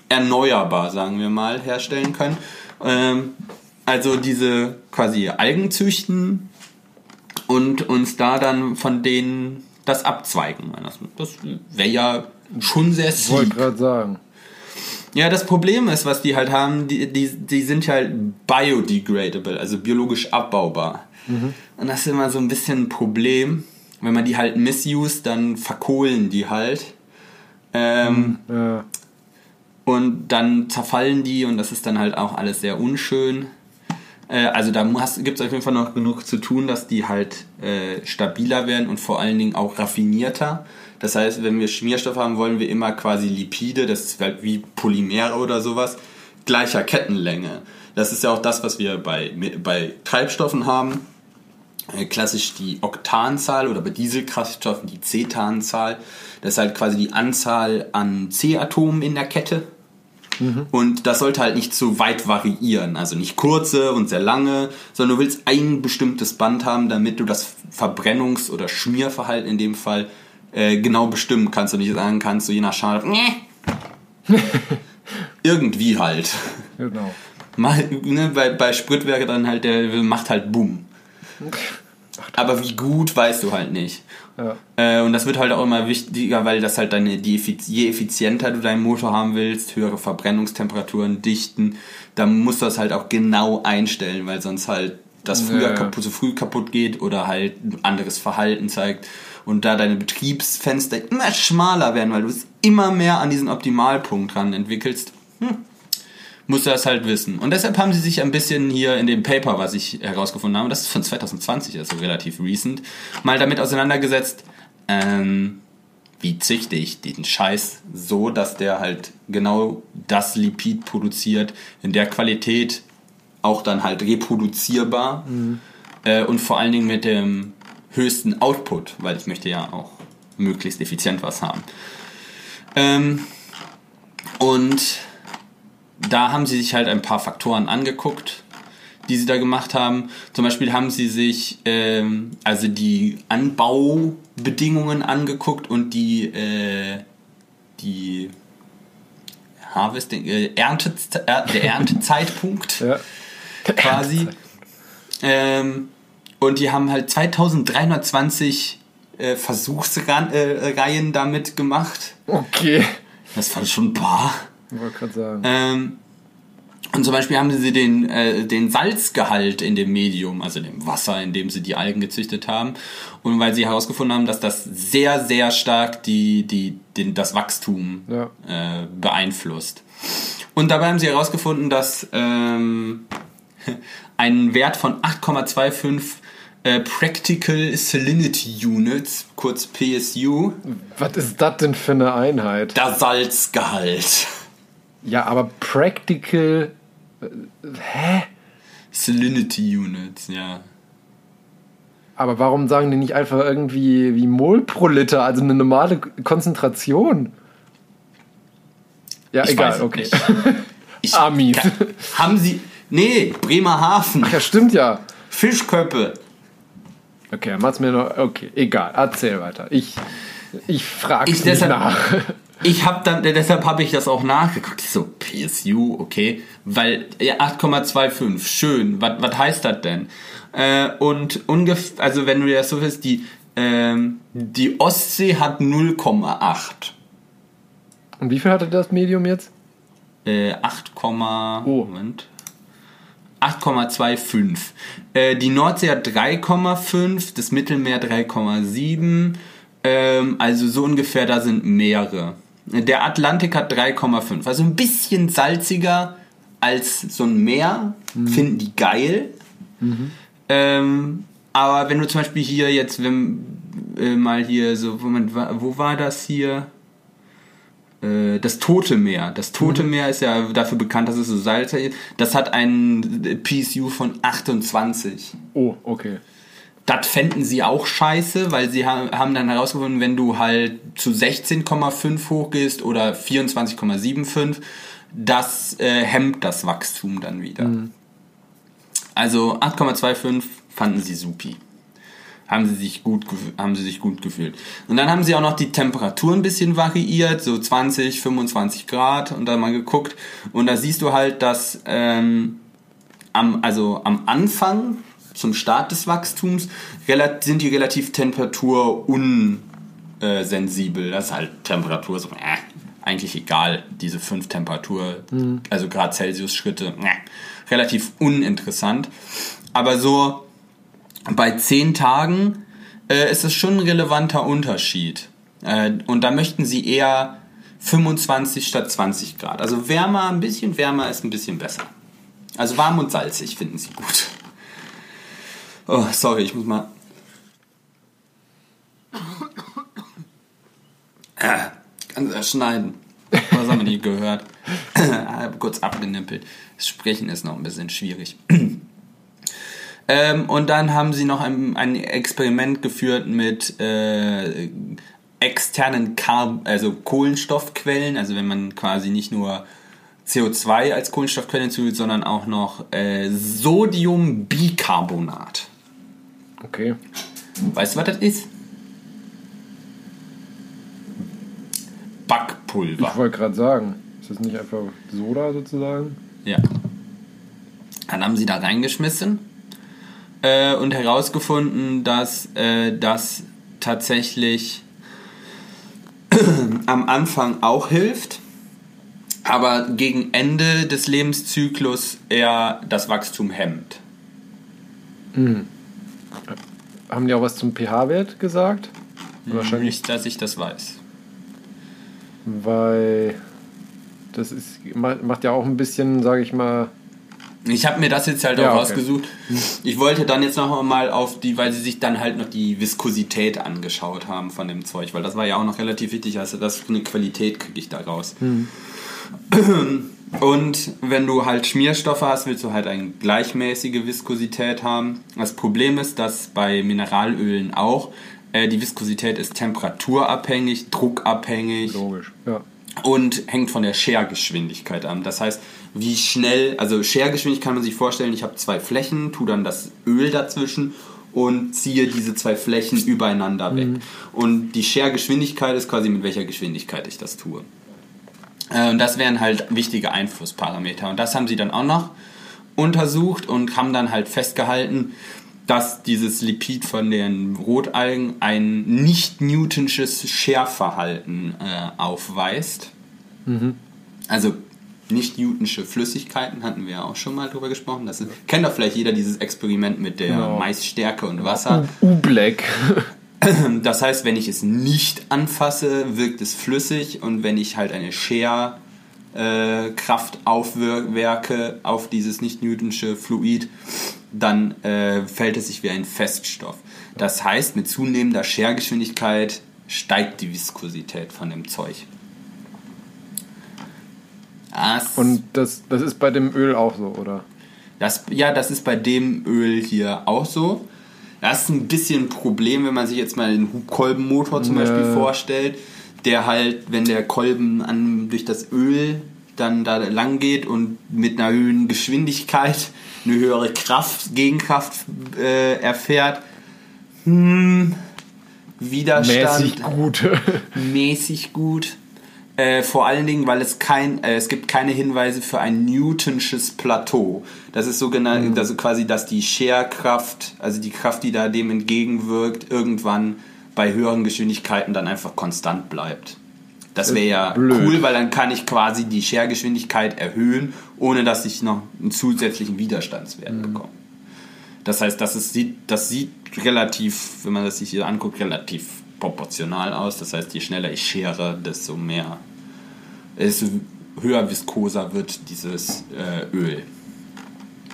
erneuerbar, sagen wir mal, herstellen können. Ähm, also diese quasi Algen züchten und uns da dann von denen das abzweigen. Das, wäre ja schon sehr Ich wollte gerade sagen. Ja, das Problem ist, was die halt haben, die, die, die sind halt biodegradable, also biologisch abbaubar. Und das ist immer so ein bisschen ein Problem. Wenn man die halt misuse, dann verkohlen die halt. Ähm, Ja. und dann zerfallen die und das ist dann halt auch alles sehr unschön. Äh, also da gibt es auf jeden Fall noch genug zu tun, dass die halt äh, stabiler werden und vor allen Dingen auch raffinierter. Das heißt, wenn wir Schmierstoff haben, wollen wir immer quasi Lipide, das ist halt wie Polymere oder sowas, gleicher Kettenlänge. Das ist ja auch das, was wir bei, bei Treibstoffen haben. Äh, klassisch die Oktanzahl oder bei Dieselkraftstoffen die Cetanzahl. Das ist halt quasi die Anzahl an C-Atomen in der Kette. Und das sollte halt nicht zu weit variieren. Also nicht kurze und sehr lange, sondern du willst ein bestimmtes Band haben, damit du das Verbrennungs- oder Schmierverhalten in dem Fall äh, genau bestimmen kannst und nicht sagen kannst, so je nach Schale, "Nee." irgendwie halt. Genau. Mal, ne, bei, bei Sprit wäre dann halt, der macht halt Boom. Aber wie gut, weißt du halt nicht. Ja. Äh, und das wird halt auch immer wichtiger, weil das halt deine, die effiz je effizienter du deinen Motor haben willst, höhere Verbrennungstemperaturen, Dichten, dann musst du das halt auch genau einstellen, weil sonst halt das früher Ja. kaputt, zu früh kaputt geht oder halt ein anderes Verhalten zeigt. Und da deine Betriebsfenster immer schmaler werden, weil du es immer mehr an diesen Optimalpunkt ran entwickelst, hm, musst du das halt wissen. Und deshalb haben sie sich ein bisschen hier in dem Paper, was ich herausgefunden habe, das ist von 2020, also relativ recent, mal damit auseinandergesetzt, ähm, wie züchte ich den Scheiß so, dass der halt genau das Lipid produziert, in der Qualität auch dann halt reproduzierbar mhm. äh, und vor allen Dingen mit dem höchsten Output, weil ich möchte ja auch möglichst effizient was haben. Ähm, und da haben sie sich halt ein paar Faktoren angeguckt, die sie da gemacht haben. Zum Beispiel haben sie sich ähm, also die Anbaubedingungen angeguckt und die, äh, die Harvesting, äh, Ernte, äh, der Erntezeitpunkt ja. quasi. Ähm, und die haben halt 2320 äh, Versuchsreihen damit gemacht. Okay. Das fand ich schon ein paar. Wollte gerade sagen. Ähm, und zum Beispiel haben sie den, äh, den Salzgehalt in dem Medium, also dem Wasser, in dem sie die Algen gezüchtet haben. Und weil sie herausgefunden haben, dass das sehr, sehr stark die, die, den, das Wachstum ja. äh, beeinflusst. Und dabei haben sie herausgefunden, dass ähm, ein Wert von 8,25 äh, Practical Salinity Units, kurz PSU. Was ist das denn für eine Einheit? Der Salzgehalt. Ja, aber Practical. Äh, hä? Salinity Units, ja. Aber warum sagen die nicht einfach irgendwie wie Mol pro Liter, also eine normale Konzentration? Ja, ich egal, okay. Ich, Amis. Kann, haben sie. Nee, Bremerhaven. Ach ja, stimmt ja. Fischköppe. Okay, macht's mir noch. Okay, egal. Erzähl weiter. Ich, ich frage deshalb, nach. Ich habe dann, deshalb habe ich das auch nachgeguckt. Ich so, PSU, okay. Weil, ja, 8,25, schön. Was, was heißt das denn? Äh, und ungefähr, also wenn du dir das so willst, die, ähm, die Ostsee hat 0,8. Und wie viel hatte das Medium jetzt? Äh, 8, oh. Moment. 8,25. Äh, die Nordsee hat 3,5, das Mittelmeer 3,7. Ähm, also so ungefähr, da sind mehrere. Der Atlantik hat 3,5. Also ein bisschen salziger als so ein Meer. Mhm. Finden die geil. Mhm. Ähm, aber wenn du zum Beispiel hier jetzt, wenn äh, mal hier so, Moment, wo war das hier? Äh, das Tote Meer. Das Tote mhm. Meer ist ja dafür bekannt, dass es so salzig ist. Das hat einen PSU von 28. Oh, okay das fänden sie auch scheiße, weil sie haben dann herausgefunden, wenn du halt zu 16,5 hochgehst oder 24,75, das äh, hemmt das Wachstum dann wieder. Mhm. Also 8,25 fanden sie supi. Haben sie, sich gut, haben sie sich gut gefühlt. Und dann haben sie auch noch die Temperatur ein bisschen variiert, so 20, 25 Grad und dann mal geguckt. Und da siehst du halt, dass ähm, am, also am Anfang zum Start des Wachstums sind die relativ temperaturunsensibel. Das ist halt Temperatur so, äh, eigentlich egal, diese fünf Temperatur, mhm. also Grad Celsius Schritte, äh, relativ uninteressant. Aber so bei zehn Tagen äh, ist es schon ein relevanter Unterschied. Äh, und da möchten sie eher 25 statt 20 Grad. Also wärmer, ein bisschen wärmer ist ein bisschen besser. Also warm und salzig finden sie gut. Oh, sorry, ich muss mal. Ah, ganz erschneiden. Was haben wir nie gehört? kurz abgenippelt. Das Sprechen ist noch ein bisschen schwierig. ähm, und dann haben sie noch ein, ein Experiment geführt mit äh, externen Kar also Kohlenstoffquellen. Also wenn man quasi nicht nur CO2 als Kohlenstoffquelle hinzufügt, sondern auch noch äh, Sodiumbicarbonat. Okay. Weißt du, was das ist? Backpulver. Ich wollte gerade sagen, ist das nicht einfach Soda sozusagen? Ja. Dann haben sie da reingeschmissen äh, und herausgefunden, dass äh, das tatsächlich am Anfang auch hilft, aber gegen Ende des Lebenszyklus eher das Wachstum hemmt. Mhm. Haben die auch was zum pH-Wert gesagt? Wahrscheinlich. Nicht, dass ich das weiß. Weil das ist, macht ja auch ein bisschen, sage ich mal. Ich habe mir das jetzt halt Ja, auch okay. rausgesucht. Ich wollte dann jetzt noch mal auf die, weil sie sich dann halt noch die Viskosität angeschaut haben von dem Zeug, weil das war ja auch noch relativ wichtig. Also, das für eine Qualität kriege ich da raus. Und wenn du halt Schmierstoffe hast, willst du halt eine gleichmäßige Viskosität haben. Das Problem ist, dass bei Mineralölen auch äh, die Viskosität ist temperaturabhängig, druckabhängig Logisch. Ja. und hängt von der Schergeschwindigkeit an. Das heißt, wie schnell, also Schergeschwindigkeit kann man sich vorstellen, ich habe zwei Flächen, tue dann das Öl dazwischen und ziehe diese zwei Flächen übereinander weg. Und die Schergeschwindigkeit ist quasi mit welcher Geschwindigkeit ich das tue. Äh, Und das wären halt wichtige Einflussparameter. Und das haben sie dann auch noch untersucht und haben dann halt festgehalten, dass dieses Lipid von den Rotalgen ein nicht newtonsches Scherverhalten äh, aufweist. Also nicht newtonsche Flüssigkeiten hatten wir ja auch schon mal drüber gesprochen. Das ist, kennt doch vielleicht jeder dieses Experiment mit der Genau. Maisstärke und Wasser. U-Black. Das heißt, wenn ich es nicht anfasse, wirkt es flüssig und wenn ich halt eine Scherkraft äh, Kraft aufwerke auf dieses nicht-newtonsche Fluid, dann äh, fällt es sich wie ein Feststoff. Das heißt, mit zunehmender Schergeschwindigkeit steigt die Viskosität von dem Zeug. Das, Und das, das ist bei dem Öl auch so, oder? das, ja, das ist bei dem Öl hier auch so. Das ist ein bisschen ein Problem, wenn man sich jetzt mal den Hubkolbenmotor zum. Beispiel vorstellt, der halt, wenn der Kolben an, durch das Öl dann da lang geht und mit einer höheren Geschwindigkeit eine höhere Kraft, Gegenkraft äh, erfährt, hm, Widerstand Mäßig gut. mäßig gut. Äh, vor allen Dingen, weil es kein, äh, es gibt keine Hinweise für ein Newtonsches Plateau. Das ist so genannt, also quasi, dass die Scherkraft, also die Kraft, die da dem entgegenwirkt, irgendwann bei höheren Geschwindigkeiten dann einfach konstant bleibt. Das wäre ja blöd. cool, weil dann kann ich quasi die Schergeschwindigkeit erhöhen, ohne dass ich noch einen zusätzlichen Widerstandswert bekomme. Das heißt, das, ist, sieht, das sieht relativ, wenn man das sich hier anguckt, relativ proportional aus. Das heißt, je schneller ich schere, desto mehr, desto höher viskoser wird dieses äh, Öl.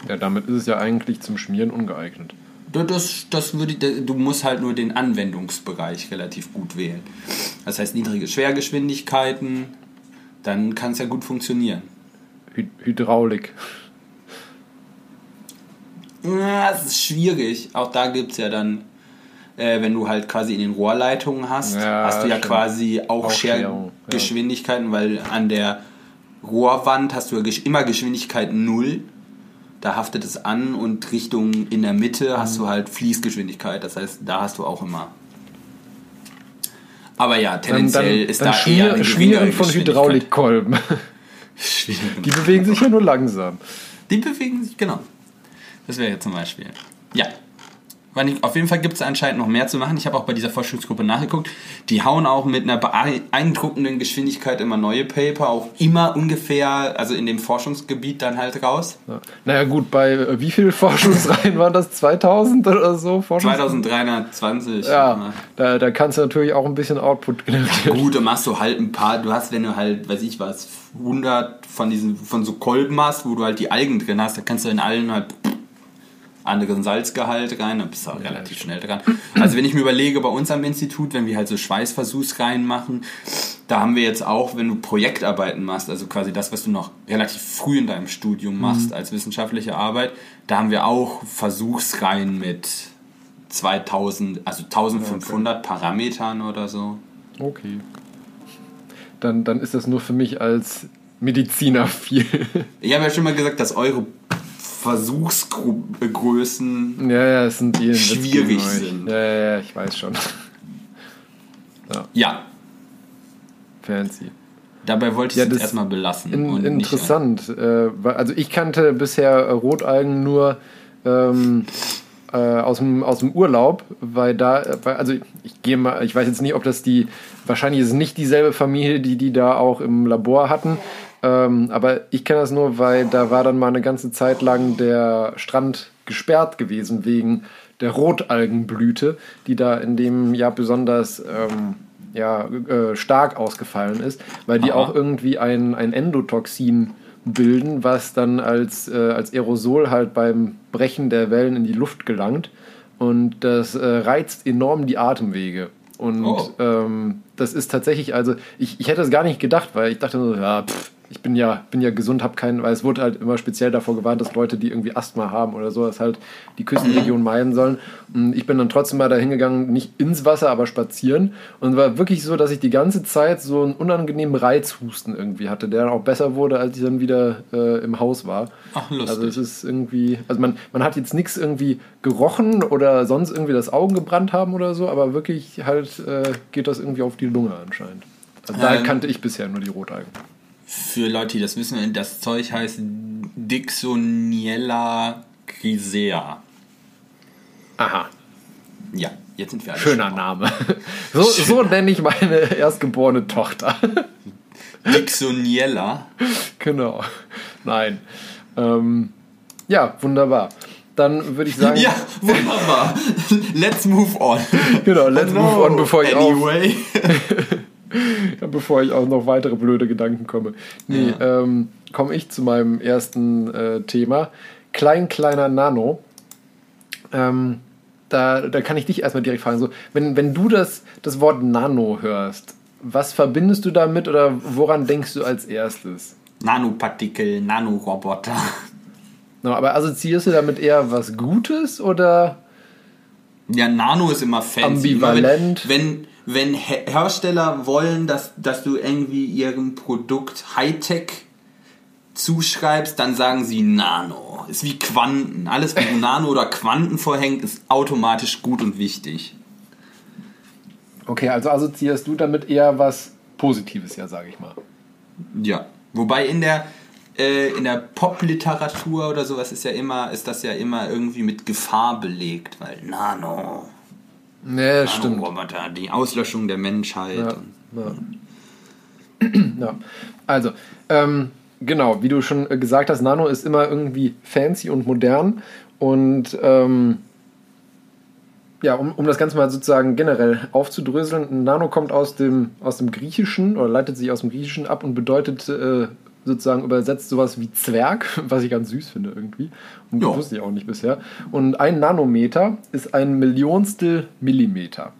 ja, damit ist es ja eigentlich zum Schmieren ungeeignet. Das, das würde, du musst halt nur den Anwendungsbereich relativ gut wählen. Das heißt, niedrige Schwergeschwindigkeiten, dann kann es ja gut funktionieren. Hy Hydraulik. Ja, es ist schwierig. Auch da gibt es ja dann, äh, wenn du halt quasi in den Rohrleitungen hast, Ja, hast du ja stimmt. quasi auch Aufklärung, ja. Schergeschwindigkeiten, weil an der Rohrwand hast du ja immer Geschwindigkeit 0. Da haftet es an und Richtung in der Mitte hast Mhm. du halt Fließgeschwindigkeit. Das heißt, da hast du auch immer. Aber ja, Dann, tendenziell dann, ist dann da Schmier, eher eine Schmieren von. Hydraulikkolben. Die bewegen sich ja nur langsam. Die bewegen sich, genau. Das wäre jetzt zum Beispiel. Ja. Auf jeden Fall gibt es anscheinend noch mehr zu machen. Ich habe auch bei dieser Forschungsgruppe nachgeguckt. Die hauen auch mit einer beeindruckenden Geschwindigkeit immer neue Paper, auch immer ungefähr, also in dem Forschungsgebiet dann halt raus. Ja. Naja gut, bei äh, wie viel Forschungsreihen waren das? 2000 oder so? Forschungs- 2320. Ja, da, da kannst du natürlich auch ein bisschen Output generieren. Gut, dann machst du halt ein paar, du hast, wenn du halt, weiß ich was, 100 von diesen, von so Kolben hast, wo du halt die Algen drin hast, da kannst du in allen halt anderen Salzgehalt rein, dann bist du auch relativ schnell dran. Also wenn ich mir überlege, bei uns am Institut, wenn wir halt so Schweißversuchsreihen machen, da haben wir jetzt auch, wenn du Projektarbeiten machst, also quasi das, was du noch relativ früh in deinem Studium machst als wissenschaftliche Arbeit, da haben wir auch Versuchsreihen mit 2000, also 1500 Parametern oder so. Okay. Dann, dann ist das nur für mich als Mediziner viel. Ich habe ja schon mal gesagt, dass eure Versuchsgrößen ja, ja, es sind die Schwierig sind. Ja, ja, ja, ich weiß schon. ja, Fancy. dabei wollte ich Ja, es erstmal belassen. In, und nicht- interessant. äh, also ich kannte bisher Rotalgen nur ähm, äh, aus, dem, aus dem Urlaub, weil da, also ich gehe mal, ich weiß jetzt nicht, ob das die, wahrscheinlich ist es nicht dieselbe Familie, die die da auch im Labor hatten. Ähm, aber ich kenne das nur, weil da war dann mal eine ganze Zeit lang der Strand gesperrt gewesen wegen der Rotalgenblüte, die da in dem Jahr besonders ähm, ja, äh, stark ausgefallen ist, weil die Aha. auch irgendwie ein, ein Endotoxin bilden, was dann als, äh, als Aerosol halt beim Brechen der Wellen in die Luft gelangt. Und das äh, reizt enorm die Atemwege. Und Oh. ähm, das ist tatsächlich, also ich, ich hätte es gar nicht gedacht, weil ich dachte nur, ja, pff, ich bin ja, bin ja gesund, habe keinen, weil es wurde halt immer speziell davor gewarnt, dass Leute, die irgendwie Asthma haben oder so, dass halt die Küstenregion meiden sollen. Und ich bin dann trotzdem mal da hingegangen, nicht ins Wasser, aber spazieren. Und es war wirklich so, dass ich die ganze Zeit so einen unangenehmen Reizhusten irgendwie hatte, der dann auch besser wurde, als ich dann wieder äh, im Haus war. Ach, lustig. Also es ist irgendwie, also man, man hat jetzt nichts irgendwie gerochen oder sonst irgendwie das Augen gebrannt haben oder so, aber wirklich halt äh, geht das irgendwie auf die Lunge anscheinend. Also da Ähm. kannte ich bisher nur die Rotalgen. Für Leute, die das wissen, das Zeug heißt Dixoniella grisea. Aha, Ja, jetzt sind wir alle schöner schlauer. Name. So, so nenne ich meine erstgeborene Tochter. Dixoniella. genau. Nein. Ähm, ja, wunderbar. Dann würde ich sagen, Ja, wunderbar. Let's move on. Genau, let's Oh no. move on, bevor ich auf- anyway. Ja, bevor ich auch noch weitere blöde Gedanken komme. Nee, ähm, komme ich zu meinem ersten äh, Thema. Klein, kleiner Nano. Ähm, da, da kann ich dich erstmal direkt fragen. So, wenn, wenn du das, das Wort Nano hörst, was verbindest du damit oder woran denkst du als erstes? Nanopartikel, Nanoroboter. No, aber assoziierst du damit eher was Gutes oder Ja, Nano ist immer fancy. Ambivalent. Wenn, wenn, wenn Her- Hersteller wollen, dass, dass du irgendwie ihrem Produkt Hightech zuschreibst, dann sagen sie Nano. Ist wie Quanten. Alles, wo Nano oder Quanten vorhängt, ist automatisch gut und wichtig. Okay, also assoziierst du damit eher was Positives, ja, sage ich mal. Ja. Wobei in der äh, in der Popliteratur oder sowas ist ja immer, ist das ja immer irgendwie mit Gefahr belegt, weil Nano, Nee, stimmt. Nanoroboter, die Auslöschung der Menschheit. Ja, ja. ja. Also, ähm, genau, wie du schon äh, gesagt hast, Nano ist immer irgendwie fancy und modern. Und ähm, ja, um, um das Ganze mal sozusagen generell aufzudröseln, Nano kommt aus dem, aus dem Griechischen oder leitet sich aus dem Griechischen ab und bedeutet äh, sozusagen übersetzt sowas wie Zwerg, was ich ganz süß finde irgendwie. Und Ja. das wusste ich auch nicht bisher. Und ein Nanometer ist ein Millionstel Millimeter.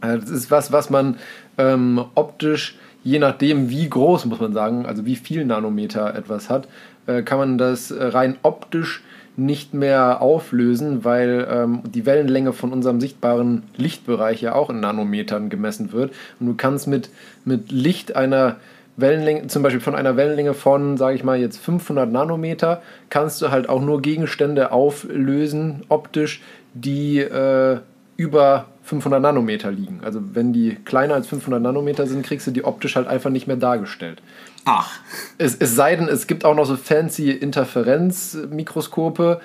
Also Das ist was, was man ähm, optisch, je nachdem wie groß, muss man sagen, also wie viel Nanometer etwas hat, äh, kann man das äh, rein optisch nicht mehr auflösen, weil ähm, die Wellenlänge von unserem sichtbaren Lichtbereich ja auch in Nanometern gemessen wird. Und du kannst mit, mit Licht einer Wellenlänge, zum Beispiel von einer Wellenlänge von, sage ich mal, jetzt 500 Nanometer, kannst du halt auch nur Gegenstände auflösen, optisch, die äh, über 500 Nanometer liegen. Also wenn die kleiner als 500 Nanometer sind, kriegst du die optisch halt einfach nicht mehr dargestellt. Ach, Es, es sei denn, es gibt auch noch so fancy Interferenzmikroskope.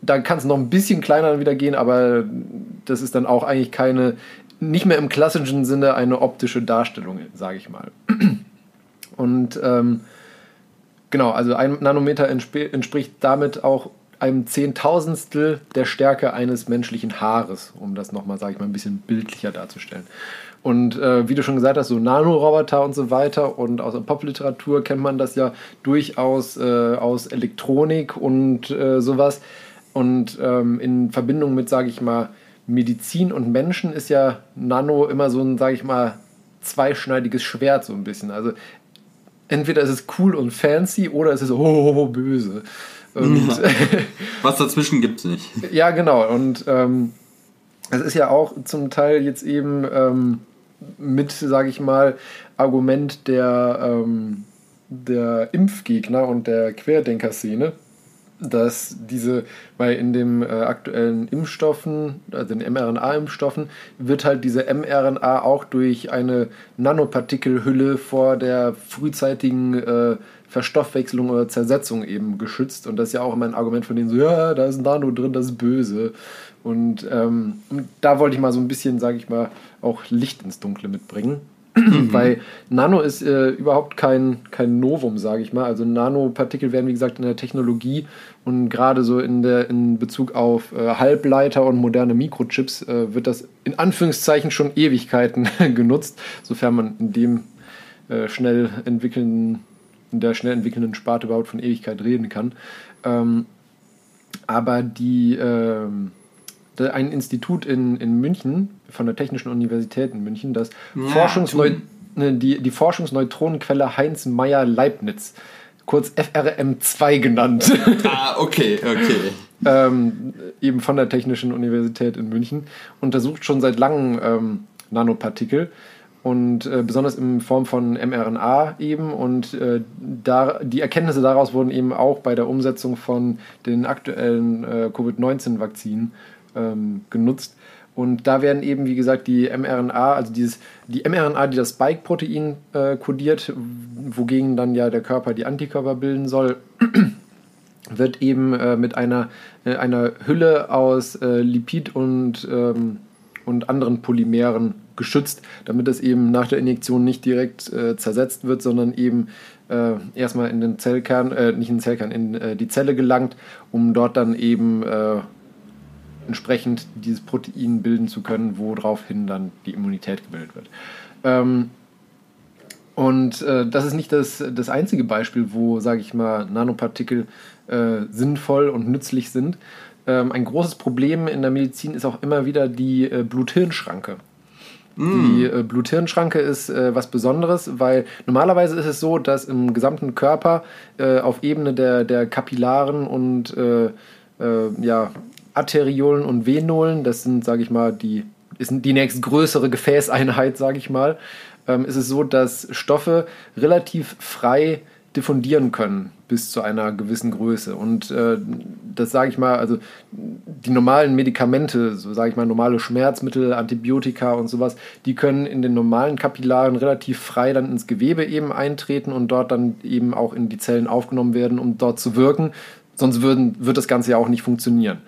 Da kann es noch ein bisschen kleiner wieder gehen, aber das ist dann auch eigentlich keine, nicht mehr im klassischen Sinne eine optische Darstellung, sage ich mal. Und ähm, genau, also ein Nanometer entsp entspricht damit auch einem Zehntausendstel der Stärke eines menschlichen Haares, um das nochmal, sage ich mal, ein bisschen bildlicher darzustellen. Und äh, wie du schon gesagt hast, so Nanoroboter und so weiter und aus der Popliteratur kennt man das ja durchaus äh, aus Elektronik und äh, sowas. Und ähm, in Verbindung mit, sage ich mal, Medizin und Menschen ist ja Nano immer so ein, sage ich mal, zweischneidiges Schwert so ein bisschen. Also entweder ist es cool und fancy oder es ist oh, oh, oh böse. Und was dazwischen gibt's nicht. ja, genau. Und ähm, es ist ja auch zum Teil jetzt eben ähm, mit, sage ich mal, Argument der, ähm, der Impfgegner und der Querdenker-Szene, dass diese, weil in den äh, aktuellen Impfstoffen, also den mRNA-Impfstoffen, wird halt diese mRNA auch durch eine Nanopartikelhülle vor der frühzeitigen äh, Verstoffwechselung oder Zersetzung eben geschützt. Und das ist ja auch immer ein Argument von denen so, ja, da ist ein Nano drin, das ist böse. Und ähm, da wollte ich mal so ein bisschen, sage ich mal, auch Licht ins Dunkle mitbringen. Mhm. Weil Nano ist äh, überhaupt kein, kein Novum, sage ich mal. Also Nanopartikel werden, wie gesagt, in der Technologie und gerade so in, der, in Bezug auf äh, Halbleiter und moderne Mikrochips äh, wird das in Anführungszeichen schon Ewigkeiten genutzt, sofern man in dem äh, schnell entwickelnden, in der schnell entwickelnden Sparte überhaupt von Ewigkeit reden kann. Ähm, aber die, ähm, ein Institut in, in München, von der Technischen Universität in München, das ja, Forschungsneu ne, die, die Forschungsneutronenquelle Heinz Meyer Leibniz, kurz FRM2 genannt. Ah, okay, okay. ähm, eben von der Technischen Universität in München, untersucht schon seit langem ähm, Nanopartikel und äh, besonders in Form von mRNA eben und äh, da, die Erkenntnisse daraus wurden eben auch bei der Umsetzung von den aktuellen äh, Covid-19-Vakzinen ähm, genutzt. Und da werden eben, wie gesagt, die mRNA, also dieses, die mRNA, die das Spike-Protein äh, kodiert, wogegen dann ja der Körper die Antikörper bilden soll, wird eben äh, mit einer, äh, einer Hülle aus äh, Lipid und, ähm, und anderen Polymeren geschützt, damit es eben nach der Injektion nicht direkt äh, zersetzt wird, sondern eben äh, erstmal in den Zellkern, nicht in den Zellkern, in die Zelle gelangt, um dort dann eben entsprechend dieses Protein bilden zu können, woraufhin dann die Immunität gebildet wird. Ähm, und äh, das ist nicht das, das einzige Beispiel, wo, sage ich mal, Nanopartikel äh, sinnvoll und nützlich sind. Ähm, ein großes Problem in der Medizin ist auch immer wieder die äh, Blut-Hirn-Schranke. Die äh, Blut-Hirn-Schranke ist äh, was Besonderes, weil normalerweise ist es so, dass im gesamten Körper äh, auf Ebene der, der Kapillaren und äh, äh, ja, Arteriolen und Venolen, das sind, sage ich mal, die, ist die nächstgrößere Gefäßeinheit, sage ich mal, ähm, ist es so, dass Stoffe relativ frei diffundieren können bis zu einer gewissen Größe. Und äh, das sage ich mal, also die normalen Medikamente, so sage ich mal, normale Schmerzmittel, Antibiotika und sowas, die können in den normalen Kapillaren relativ frei dann ins Gewebe eben eintreten und dort dann eben auch in die Zellen aufgenommen werden, um dort zu wirken. Sonst würden, wird das Ganze ja auch nicht funktionieren.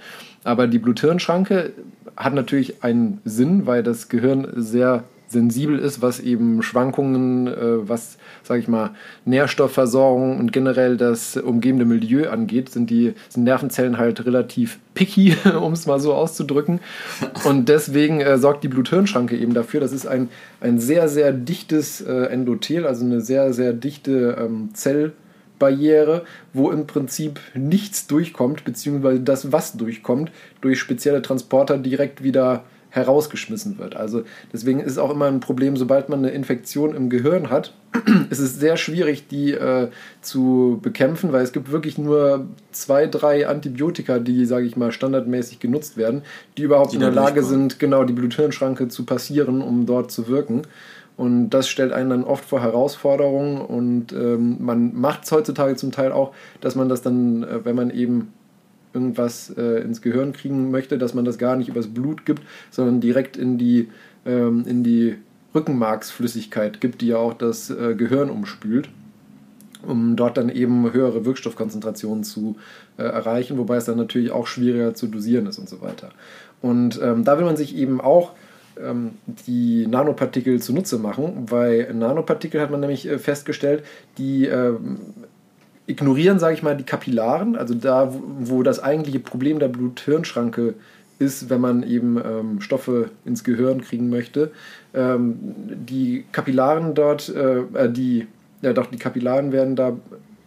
Aber die Blut-Hirn-Schranke hat natürlich einen Sinn, weil das Gehirn sehr sensibel ist, was eben Schwankungen, äh, was, sage ich mal, Nährstoffversorgung und generell das umgebende Milieu angeht, sind die sind Nervenzellen halt relativ picky, um es mal so auszudrücken. Und deswegen äh, sorgt die Blut-Hirn-Schranke eben dafür. Das ist ein, ein sehr, sehr dichtes äh, Endothel, also eine sehr, sehr dichte ähm, Zellbarriere, wo im Prinzip nichts durchkommt, beziehungsweise das, was durchkommt, durch spezielle Transporter direkt wieder herausgeschmissen wird. Also deswegen ist es auch immer ein Problem, sobald man eine Infektion im Gehirn hat, ist es sehr schwierig, die äh, zu bekämpfen, weil es gibt wirklich nur zwei, drei Antibiotika, die, sage ich mal, standardmäßig genutzt werden, die überhaupt die in der Lage sind, genau die Blut-Hirn-Schranke zu passieren, um dort zu wirken. Und das stellt einen dann oft vor Herausforderungen und ähm, man macht es heutzutage zum Teil auch, dass man das dann, äh, wenn man eben irgendwas äh, ins Gehirn kriegen möchte, dass man das gar nicht übers Blut gibt, sondern direkt in die, ähm, in die Rückenmarksflüssigkeit gibt, die ja auch das äh, Gehirn umspült, um dort dann eben höhere Wirkstoffkonzentrationen zu äh, erreichen, wobei es dann natürlich auch schwieriger zu dosieren ist und so weiter. Und ähm, da will man sich eben auch die Nanopartikel zunutze machen, weil Nanopartikel hat man nämlich äh, festgestellt, die ähm, ignorieren, sage ich mal, die Kapillaren, also da, wo das eigentliche Problem der Blut-Hirn-Schranke ist, wenn man eben ähm, Stoffe ins Gehirn kriegen möchte. Ähm, die Kapillaren dort, äh, äh die, ja doch, die Kapillaren werden da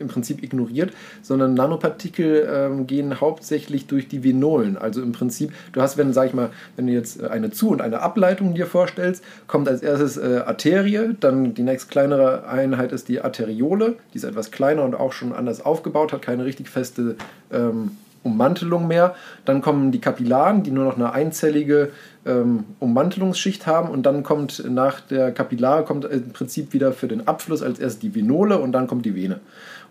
im Prinzip ignoriert, sondern Nanopartikel ähm, gehen hauptsächlich durch die Venolen. Also im Prinzip, du hast, wenn, sag ich mal, wenn du jetzt eine Zu- und eine Ableitung dir vorstellst, kommt als erstes äh, Arterie, dann die nächst kleinere Einheit ist die Arteriole, die ist etwas kleiner und auch schon anders aufgebaut, hat keine richtig feste ähm, Ummantelung mehr. Dann kommen die Kapillaren, die nur noch eine einzellige ähm, Ummantelungsschicht haben und dann kommt nach der Kapillare kommt im Prinzip wieder für den Abfluss als erst die Venole und dann kommt die Vene.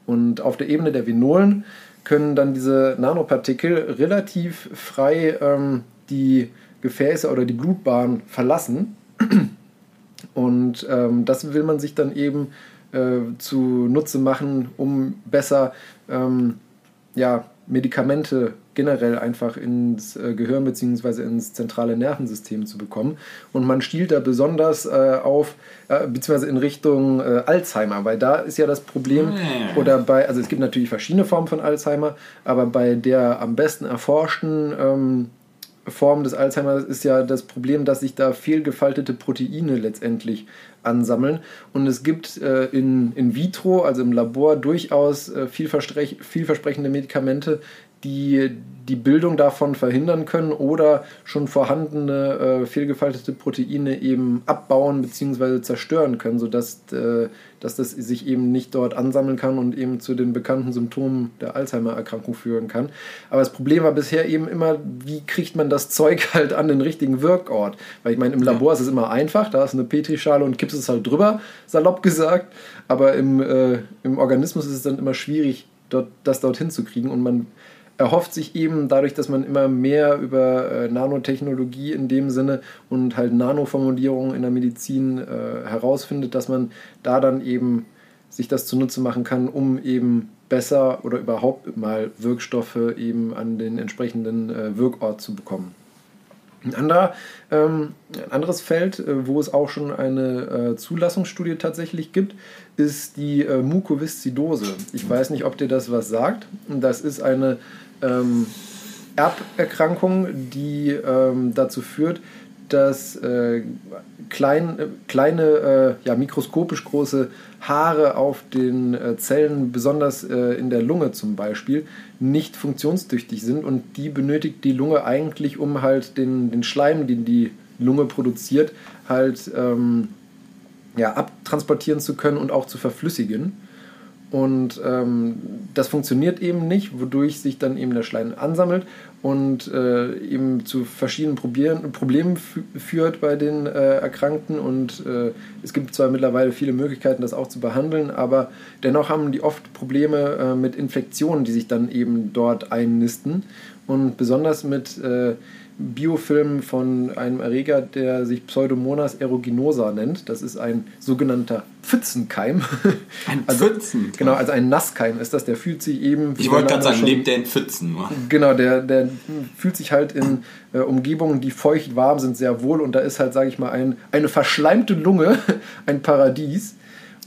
Und auf der Ebene der Venolen können dann diese Nanopartikel relativ frei ähm, die Gefäße oder die Blutbahn verlassen. Und ähm, das will man sich dann eben äh, zu Nutze machen, um besser ähm, ja, Medikamente generell einfach ins äh, Gehirn bzw. ins zentrale Nervensystem zu bekommen. Und man stiehlt da besonders äh, auf, äh, beziehungsweise in Richtung äh, Alzheimer, weil da ist ja das Problem, Ah. oder bei, also es gibt natürlich verschiedene Formen von Alzheimer, aber bei der am besten erforschten ähm, Form des Alzheimer ist ja das Problem, dass sich da fehlgefaltete Proteine letztendlich ansammeln. Und es gibt äh, in, in vitro, also im Labor, durchaus äh, vielversprech vielversprechende Medikamente, die die Bildung davon verhindern können oder schon vorhandene äh, fehlgefaltete Proteine eben abbauen bzw. zerstören können, sodass äh, dass das sich eben nicht dort ansammeln kann und eben zu den bekannten Symptomen der Alzheimer-Erkrankung führen kann. Aber das Problem war bisher eben immer, wie kriegt man das Zeug halt an den richtigen Wirkort? Weil ich meine, im Labor ist es immer einfach, da ist eine Petrischale und kippst es halt drüber, salopp gesagt. Aber im, äh, im Organismus ist es dann immer schwierig, dort, das dorthin zu kriegen und man erhofft sich eben dadurch, dass man immer mehr über äh, Nanotechnologie in dem Sinne und halt Nanoformulierungen in der Medizin äh, herausfindet, dass man da dann eben sich das zunutze machen kann, um eben besser oder überhaupt mal Wirkstoffe eben an den entsprechenden äh, Wirkort zu bekommen. Ein, anderer, ähm, ein anderes Feld, äh, wo es auch schon eine äh, Zulassungsstudie tatsächlich gibt, ist die äh, Mukoviszidose. Ich weiß nicht, ob dir das was sagt. Das ist eine ähm, Erberkrankung, die ähm, dazu führt, dass äh, klein, äh, kleine, äh, ja, mikroskopisch große Haare auf den äh, Zellen, besonders äh, in der Lunge zum Beispiel, nicht funktionstüchtig sind und die benötigt die Lunge eigentlich, um halt den, den Schleim, den die Lunge produziert, halt ähm, ja, abtransportieren zu können und auch zu verflüssigen. Und ähm, das funktioniert eben nicht, wodurch sich dann eben der Schleim ansammelt und äh, eben zu verschiedenen Probieren, Problemen führt bei den äh, Erkrankten. Und äh, es gibt zwar mittlerweile viele Möglichkeiten, das auch zu behandeln, aber dennoch haben die oft Probleme äh, mit Infektionen, die sich dann eben dort einnisten. Und besonders mit äh, Biofilm von einem Erreger, der sich Pseudomonas aeruginosa nennt. Das ist ein sogenannter Pfützenkeim. Ein also, Pfützen? Genau, also ein Nasskeim ist das. Der fühlt sich eben. wie Ich wollte gerade sagen, schon- lebt der in Pfützen nur. Genau, der, der fühlt sich halt in äh, Umgebungen, die feucht warm sind, sehr wohl. Und da ist halt, sage ich mal, ein, eine verschleimte Lunge ein Paradies.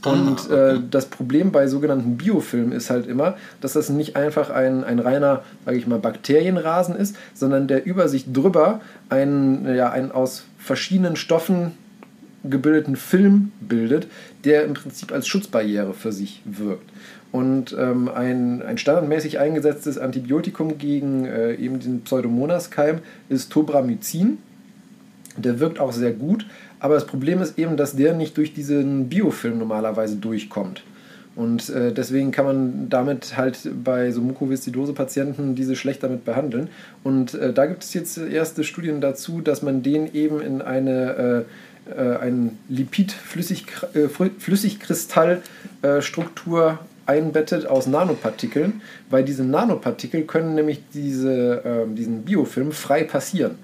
Und Ah, äh, das Problem bei sogenannten Biofilmen ist halt immer, dass das nicht einfach ein, ein reiner, sage ich mal, Bakterienrasen ist, sondern der über sich drüber einen, ja, einen aus verschiedenen Stoffen gebildeten Film bildet, der im Prinzip als Schutzbarriere für sich wirkt. Und ähm, ein, ein standardmäßig eingesetztes Antibiotikum gegen äh, eben den Pseudomonas-Keim ist Tobramycin. Der wirkt auch sehr gut, aber das Problem ist eben, dass der nicht durch diesen Biofilm normalerweise durchkommt. Und äh, deswegen kann man damit halt bei so Mukoviszidose-Patienten diese schlecht damit behandeln. Und äh, da gibt es jetzt erste Studien dazu, dass man den eben in eine äh, äh, ein Lipid-Flüssigkristallstruktur einbettet aus Nanopartikeln, weil diese Nanopartikel können nämlich diese, ähm, diesen Biofilm frei passieren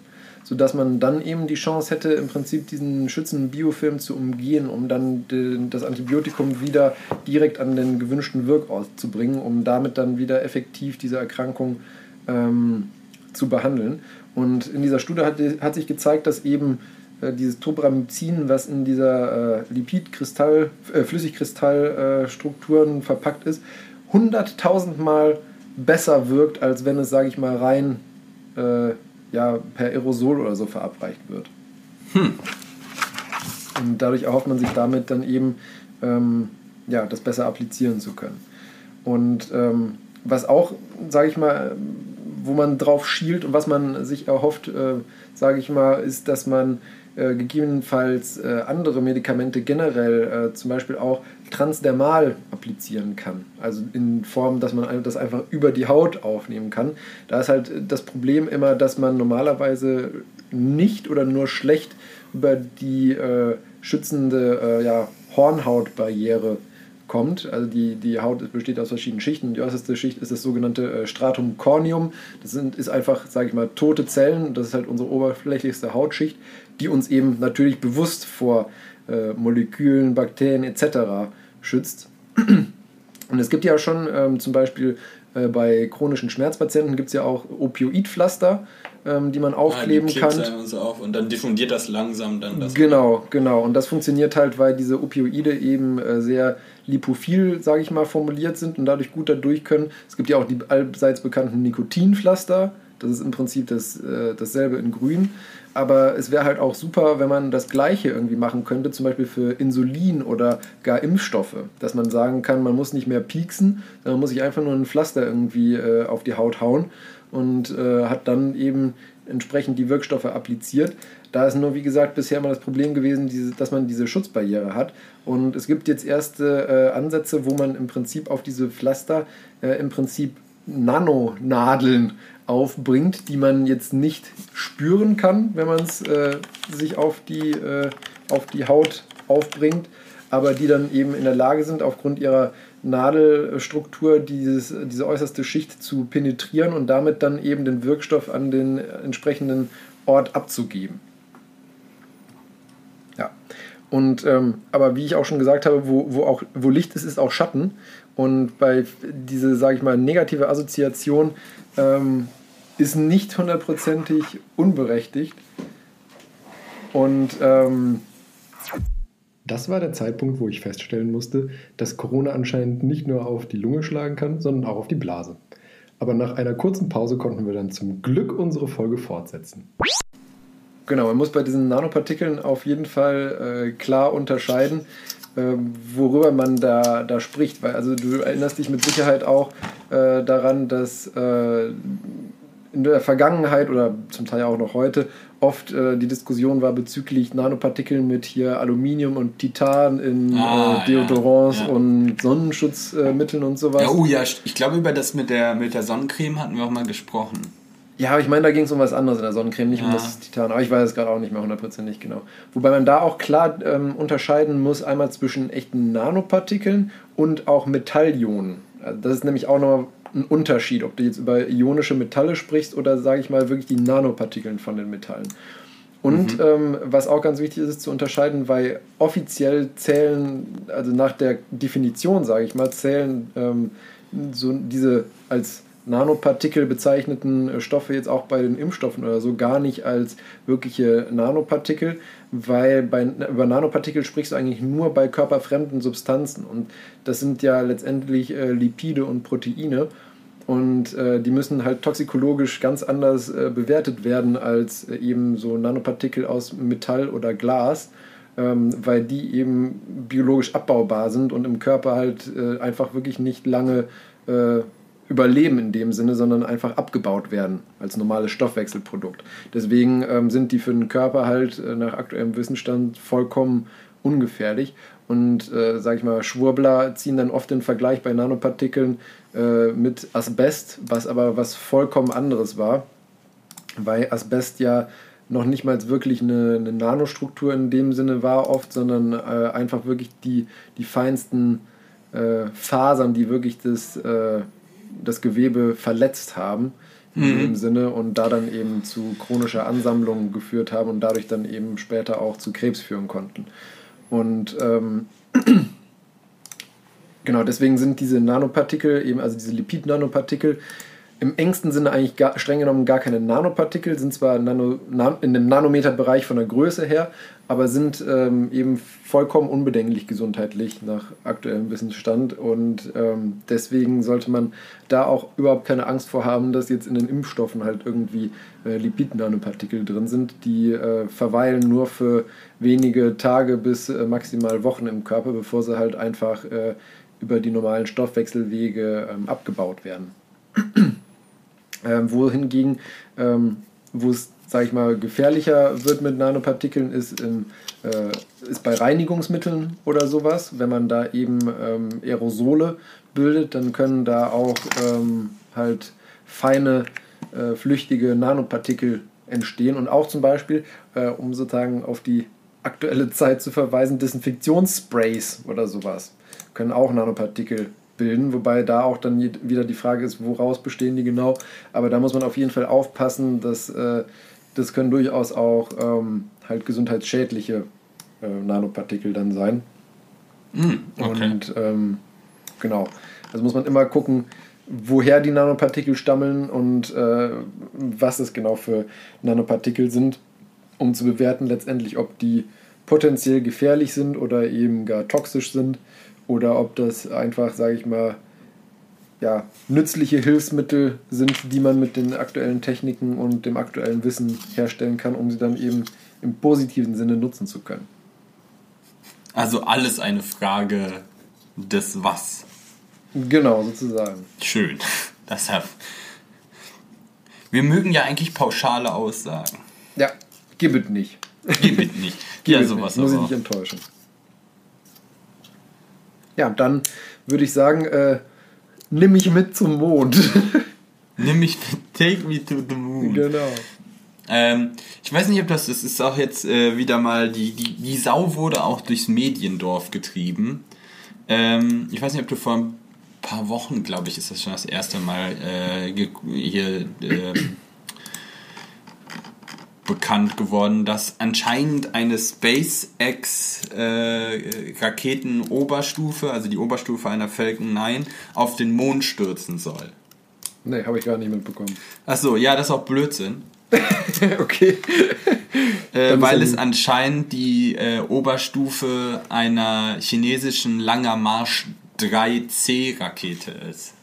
sodass man dann eben die Chance hätte, im Prinzip diesen schützenden Biofilm zu umgehen, um dann den, das Antibiotikum wieder direkt an den gewünschten Wirkort zu bringen, um damit dann wieder effektiv diese Erkrankung ähm, zu behandeln. Und in dieser Studie hat, hat sich gezeigt, dass eben äh, dieses Tobramycin, was in dieser äh, Lipidkristall, äh, Flüssigkristallstrukturen verpackt ist, 100.000 Mal besser wirkt, als wenn es, sage ich mal, rein äh, ja, per Aerosol oder so verabreicht wird. Und dadurch erhofft man sich damit dann eben, ähm, ja, das besser applizieren zu können. Und ähm, was auch, sage ich mal, wo man drauf schielt und was man sich erhofft, äh, sage ich mal, ist, dass man äh, gegebenenfalls äh, andere Medikamente generell, äh, zum Beispiel auch transdermal applizieren kann. Also in Form, dass man das einfach über die Haut aufnehmen kann. Da ist halt das Problem immer, dass man normalerweise nicht oder nur schlecht über die äh, schützende äh, ja, Hornhautbarriere kommt. Also die, die Haut besteht aus verschiedenen Schichten. Die äußerste Schicht ist das sogenannte äh, Stratum corneum. Das sind, ist einfach, sage ich mal, tote Zellen. Das ist halt unsere oberflächlichste Hautschicht, die uns eben natürlich bewusst vor äh, Molekülen, Bakterien etc. schützt. Und es gibt ja schon ähm, zum Beispiel Äh, bei chronischen Schmerzpatienten gibt es ja auch Opioidpflaster, ähm, die man aufkleben ja, die kann. Und, so auf und dann diffundiert das langsam dann das. Genau, genau. Und das funktioniert halt, weil diese Opioide eben äh, sehr lipophil, sage ich mal, formuliert sind und dadurch gut dadurch können. Es gibt ja auch die allseits bekannten Nikotinpflaster. Das ist im Prinzip das, äh, dasselbe in Grün. Aber es wäre halt auch super, wenn man das Gleiche irgendwie machen könnte, zum Beispiel für Insulin oder gar Impfstoffe. Dass man sagen kann, man muss nicht mehr pieksen, sondern man muss sich einfach nur ein Pflaster irgendwie äh, auf die Haut hauen und äh, hat dann eben entsprechend die Wirkstoffe appliziert. Da ist nur, wie gesagt, bisher immer das Problem gewesen, diese, dass man diese Schutzbarriere hat. Und es gibt jetzt erste äh, Ansätze, wo man im Prinzip auf diese Pflaster äh, im Prinzip Nanonadeln aufbringt, die man jetzt nicht spüren kann, wenn man es äh, sich auf die, äh, auf die Haut aufbringt, aber die dann eben in der Lage sind, aufgrund ihrer Nadelstruktur dieses, diese äußerste Schicht zu penetrieren und damit dann eben den Wirkstoff an den entsprechenden Ort abzugeben. Ja. Und ähm, aber wie ich auch schon gesagt habe, wo, wo, auch, wo Licht ist, ist auch Schatten. Und bei diese, sage ich mal, negative Assoziation ähm, ist nicht hundertprozentig unberechtigt. Und ähm, das war der Zeitpunkt, wo ich feststellen musste, dass Corona anscheinend nicht nur auf die Lunge schlagen kann, sondern auch auf die Blase. Aber nach einer kurzen Pause konnten wir dann zum Glück unsere Folge fortsetzen. Genau, man muss bei diesen Nanopartikeln auf jeden Fall äh, klar unterscheiden, äh, worüber man da, da spricht. Weil also du erinnerst dich mit Sicherheit auch äh, daran, dass äh, in der Vergangenheit oder zum Teil auch noch heute oft äh, die Diskussion war bezüglich Nanopartikeln mit hier Aluminium und Titan in ah, äh, Deodorants ja, ja. und Sonnenschutzmitteln und sowas. Ja, oh ja, ich glaube, über das mit der, mit der Sonnencreme hatten wir auch mal gesprochen. Ja, aber ich meine, da ging es um was anderes in der Sonnencreme, nicht ja. um das Titan. Aber ich weiß es gerade auch nicht mehr hundertprozentig genau. Wobei man da auch klar ähm, unterscheiden muss, einmal zwischen echten Nanopartikeln und auch Metallionen. Also das ist nämlich auch noch ein Unterschied, ob du jetzt über ionische Metalle sprichst oder, sage ich mal, wirklich die Nanopartikeln von den Metallen. Und mhm. ähm, was auch ganz wichtig ist, ist zu unterscheiden, weil offiziell zählen, also nach der Definition, sage ich mal, zählen ähm, so diese als Nanopartikel bezeichneten äh, Stoffe jetzt auch bei den Impfstoffen oder so gar nicht als wirkliche Nanopartikel, weil bei, über Nanopartikel sprichst du eigentlich nur bei körperfremden Substanzen und das sind ja letztendlich äh, Lipide und Proteine und äh, die müssen halt toxikologisch ganz anders äh, bewertet werden als äh, eben so Nanopartikel aus Metall oder Glas, ähm, weil die eben biologisch abbaubar sind und im Körper halt äh, einfach wirklich nicht lange überleben in dem Sinne, sondern einfach abgebaut werden als normales Stoffwechselprodukt. Deswegen ähm, sind die für den Körper halt äh, nach aktuellem Wissensstand vollkommen ungefährlich. Und äh, sage ich mal, Schwurbler ziehen dann oft den Vergleich bei Nanopartikeln äh, mit Asbest, was aber was vollkommen anderes war, weil Asbest ja noch nicht mal wirklich eine, eine Nanostruktur in dem Sinne war oft, sondern äh, einfach wirklich die, die feinsten äh, Fasern, die wirklich das äh, das Gewebe verletzt haben in mhm. dem Sinne und da dann eben zu chronischer Ansammlung geführt haben und dadurch dann eben später auch zu Krebs führen konnten. Und ähm, genau deswegen sind diese Nanopartikel, eben also diese Lipid-Nanopartikel, im engsten Sinne eigentlich gar, streng genommen gar keine Nanopartikel, sind zwar Nano, in dem Nanometerbereich von der Größe her, aber sind ähm, eben vollkommen unbedenklich gesundheitlich nach aktuellem Wissensstand und ähm, deswegen sollte man da auch überhaupt keine Angst vor haben, dass jetzt in den Impfstoffen halt irgendwie äh, Lipid-Nanopartikel drin sind, die äh, verweilen nur für wenige Tage bis äh, maximal Wochen im Körper, bevor sie halt einfach äh, über die normalen Stoffwechselwege ähm, abgebaut werden. Ähm, wohingegen, ähm, wo es, sage ich mal, gefährlicher wird mit Nanopartikeln, ist, in, äh, ist bei Reinigungsmitteln oder sowas. Wenn man da eben ähm, Aerosole bildet, dann können da auch ähm, halt feine, äh, flüchtige Nanopartikel entstehen. Und auch zum Beispiel, äh, um sozusagen auf die aktuelle Zeit zu verweisen, Desinfektionssprays oder sowas können auch Nanopartikel bilden, wobei da auch dann wieder die Frage ist, woraus bestehen die genau. Aber da muss man auf jeden Fall aufpassen, dass äh, das können durchaus auch ähm, halt gesundheitsschädliche äh, Nanopartikel dann sein. Mm, okay. Und ähm, genau, also muss man immer gucken, woher die Nanopartikel stammeln und äh, was das genau für Nanopartikel sind, um zu bewerten letztendlich, ob die potenziell gefährlich sind oder eben gar toxisch sind oder ob das einfach, sage ich mal, ja, nützliche Hilfsmittel sind, die man mit den aktuellen Techniken und dem aktuellen Wissen herstellen kann, um sie dann eben im positiven Sinne nutzen zu können. Also alles eine Frage des Was. Genau, sozusagen. Schön. Deshalb. Wir mögen ja eigentlich pauschale Aussagen. Ja, gib es nicht. Gib es nicht. Gib ja, sowas nicht. Muss ich nicht enttäuschen. Ja, dann würde ich sagen, äh, nimm mich mit zum Mond. Nimm mich, take me to the moon. genau. Ähm, ich weiß nicht, ob das, das ist auch jetzt äh, wieder mal, die, die, die Sau wurde auch durchs Mediendorf getrieben. Ähm, ich weiß nicht, ob du vor ein paar Wochen, glaube ich, ist das schon das erste Mal äh, hier ähm, bekannt geworden, dass anscheinend eine SpaceX äh, also die Oberstufe einer Falcon 9, auf den Mond stürzen soll. Nee, habe ich gar nicht mitbekommen. Achso, ja, das ist auch Blödsinn. okay. Äh, weil es anscheinend die äh, Oberstufe einer chinesischen Langer Marsch 3C Rakete ist.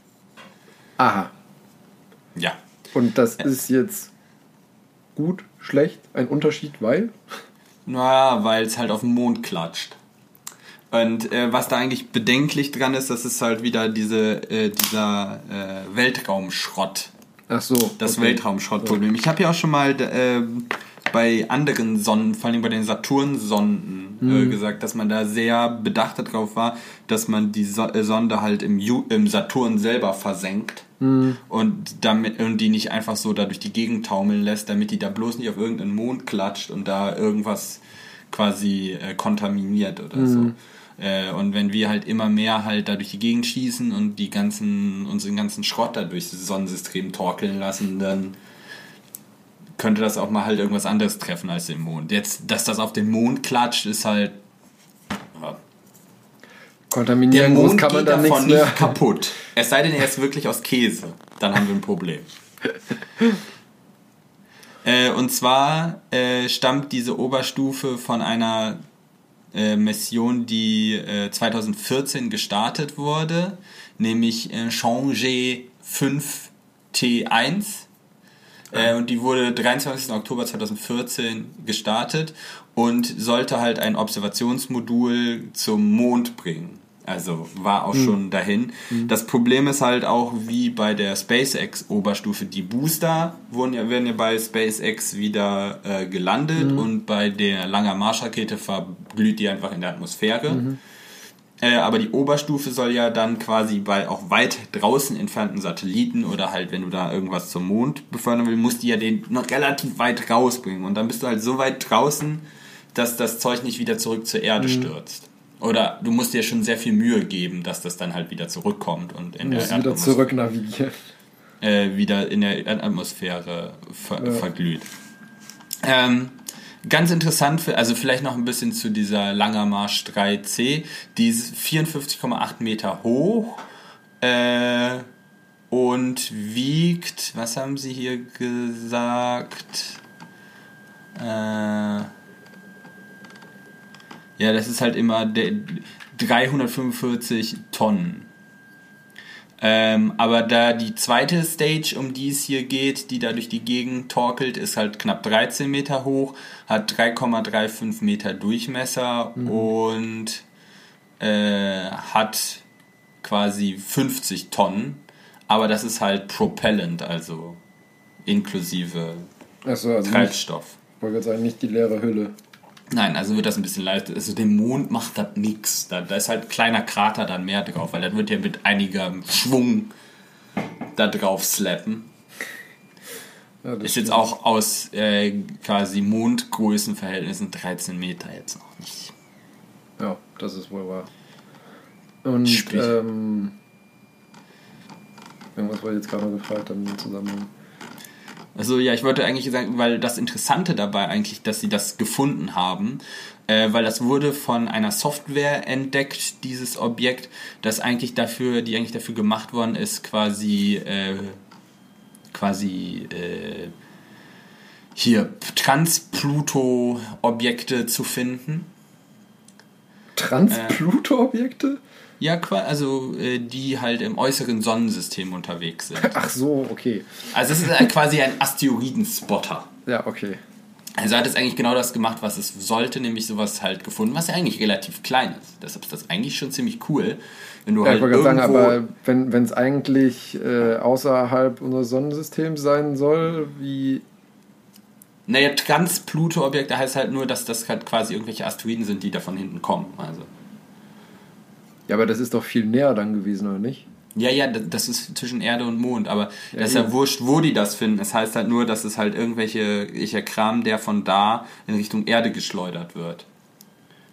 Aha. Ja. Und das ist jetzt gut, schlecht, ein Unterschied, weil? Naja, weil es halt auf den Mond klatscht. Und äh, was da eigentlich bedenklich dran ist, das ist halt wieder diese, äh, dieser äh, Weltraumschrott. Ach so. Das okay. Weltraumschrottproblem. Ich habe ja auch schon mal äh, bei anderen Sonnen, vor allem bei den Saturn-Sonden, Mhm. äh, gesagt, dass man da sehr bedacht darauf war, dass man die so äh, Sonde halt im, Ju im Saturn selber versenkt Mhm. und damit und die nicht einfach so da durch die Gegend taumeln lässt, damit die da bloß nicht auf irgendeinen Mond klatscht und da irgendwas quasi äh, kontaminiert oder Mhm. so. Äh, und wenn wir halt immer mehr halt da durch die Gegend schießen und die ganzen, unseren ganzen Schrott da durchs Sonnensystem torkeln lassen, dann könnte das auch mal halt irgendwas anderes treffen als den Mond. Jetzt, dass das auf den Mond klatscht, ist halt. Der Kontaminieren muss, Mond kann man geht dann davon nicht kaputt. Es sei denn, er ist wirklich aus Käse. Dann haben wir ein Problem. äh, und zwar äh, stammt diese Oberstufe von einer äh, Mission, die äh, 2014 gestartet wurde, nämlich äh, Changé 5T1. Äh, und die wurde 23. Oktober 2014 gestartet und sollte halt ein Observationsmodul zum Mond bringen. Also war auch schon dahin. Das Problem ist halt auch wie bei der SpaceX Oberstufe, die Booster wurden ja, werden ja bei SpaceX wieder äh, gelandet und bei der Langer Marschrakete verglüht die einfach in der Atmosphäre. Äh, aber die Oberstufe soll ja dann quasi bei auch weit draußen entfernten Satelliten oder halt, wenn du da irgendwas zum Mond befördern willst, musst du ja den noch relativ weit rausbringen. Und dann bist du halt so weit draußen, dass das Zeug nicht wieder zurück zur Erde stürzt. Oder du musst dir schon sehr viel Mühe geben, dass das dann halt wieder zurückkommt und in der Muss wieder zurück navigieren. äh, wieder in der Erdatmosphäre ver verglüht. Ähm, ganz interessant, für, also vielleicht noch ein bisschen zu dieser Langer Marsch 3C. Die ist 54,8 Meter hoch äh, und wiegt, was haben sie hier gesagt? Äh, ja, das ist halt immer der 345 Tonnen. Ähm, aber da die zweite Stage, um die es hier geht, die da durch die Gegend torkelt, ist halt knapp 13 Meter hoch, hat 3,35 Meter Durchmesser und äh, hat quasi 50 Tonnen. Aber das ist halt Propellant, also inklusive Achso, also nicht, Treibstoff. ich wollte gerade sagen, nicht die leere Hülle. Nein, also wird das ein bisschen leicht. Also dem Mond macht das nix. Da, da ist halt ein kleiner Krater dann mehr drauf, weil das wird ja mit einigem Schwung da drauf slappen. Ja, das Ist jetzt auch aus äh, quasi Mondgrößenverhältnissen 13 Meter jetzt noch nicht. Ja, das ist wohl wahr. Und Sprich. ähm, irgendwas wollte ich jetzt gerade gefragt haben im Zusammenhang. Also ja, ich wollte eigentlich sagen, weil das Interessante dabei eigentlich, dass sie das gefunden haben, äh, weil das wurde von einer Software entdeckt, dieses Objekt, das eigentlich dafür, die eigentlich dafür gemacht worden ist, quasi äh, quasi äh, hier Trans-Pluto-Objekte zu finden. Trans-Pluto-Objekte? Ja, also äh, die halt im äußeren Sonnensystem unterwegs sind. Ach so, okay. Also es ist quasi ein Asteroidenspotter. Ja, okay. Also hat es eigentlich genau das gemacht, was es sollte, nämlich sowas halt gefunden, was ja eigentlich relativ klein ist. Deshalb ist das eigentlich schon ziemlich cool, wenn du ja, halt ich wollte sagen, aber wenn es eigentlich äh, außerhalb unseres Sonnensystems sein soll, wie naja, Trans-Pluto-Objekte heißt halt nur, dass das halt quasi irgendwelche Asteroiden sind, die da von hinten kommen. Also. Ja, aber das ist doch viel näher dann gewesen, oder nicht? Ja, ja, das ist zwischen Erde und Mond, aber ja, das ist ja wurscht, wo die das finden. Es heißt halt nur, dass es halt irgendwelche ich Kram, der von da in Richtung Erde geschleudert wird.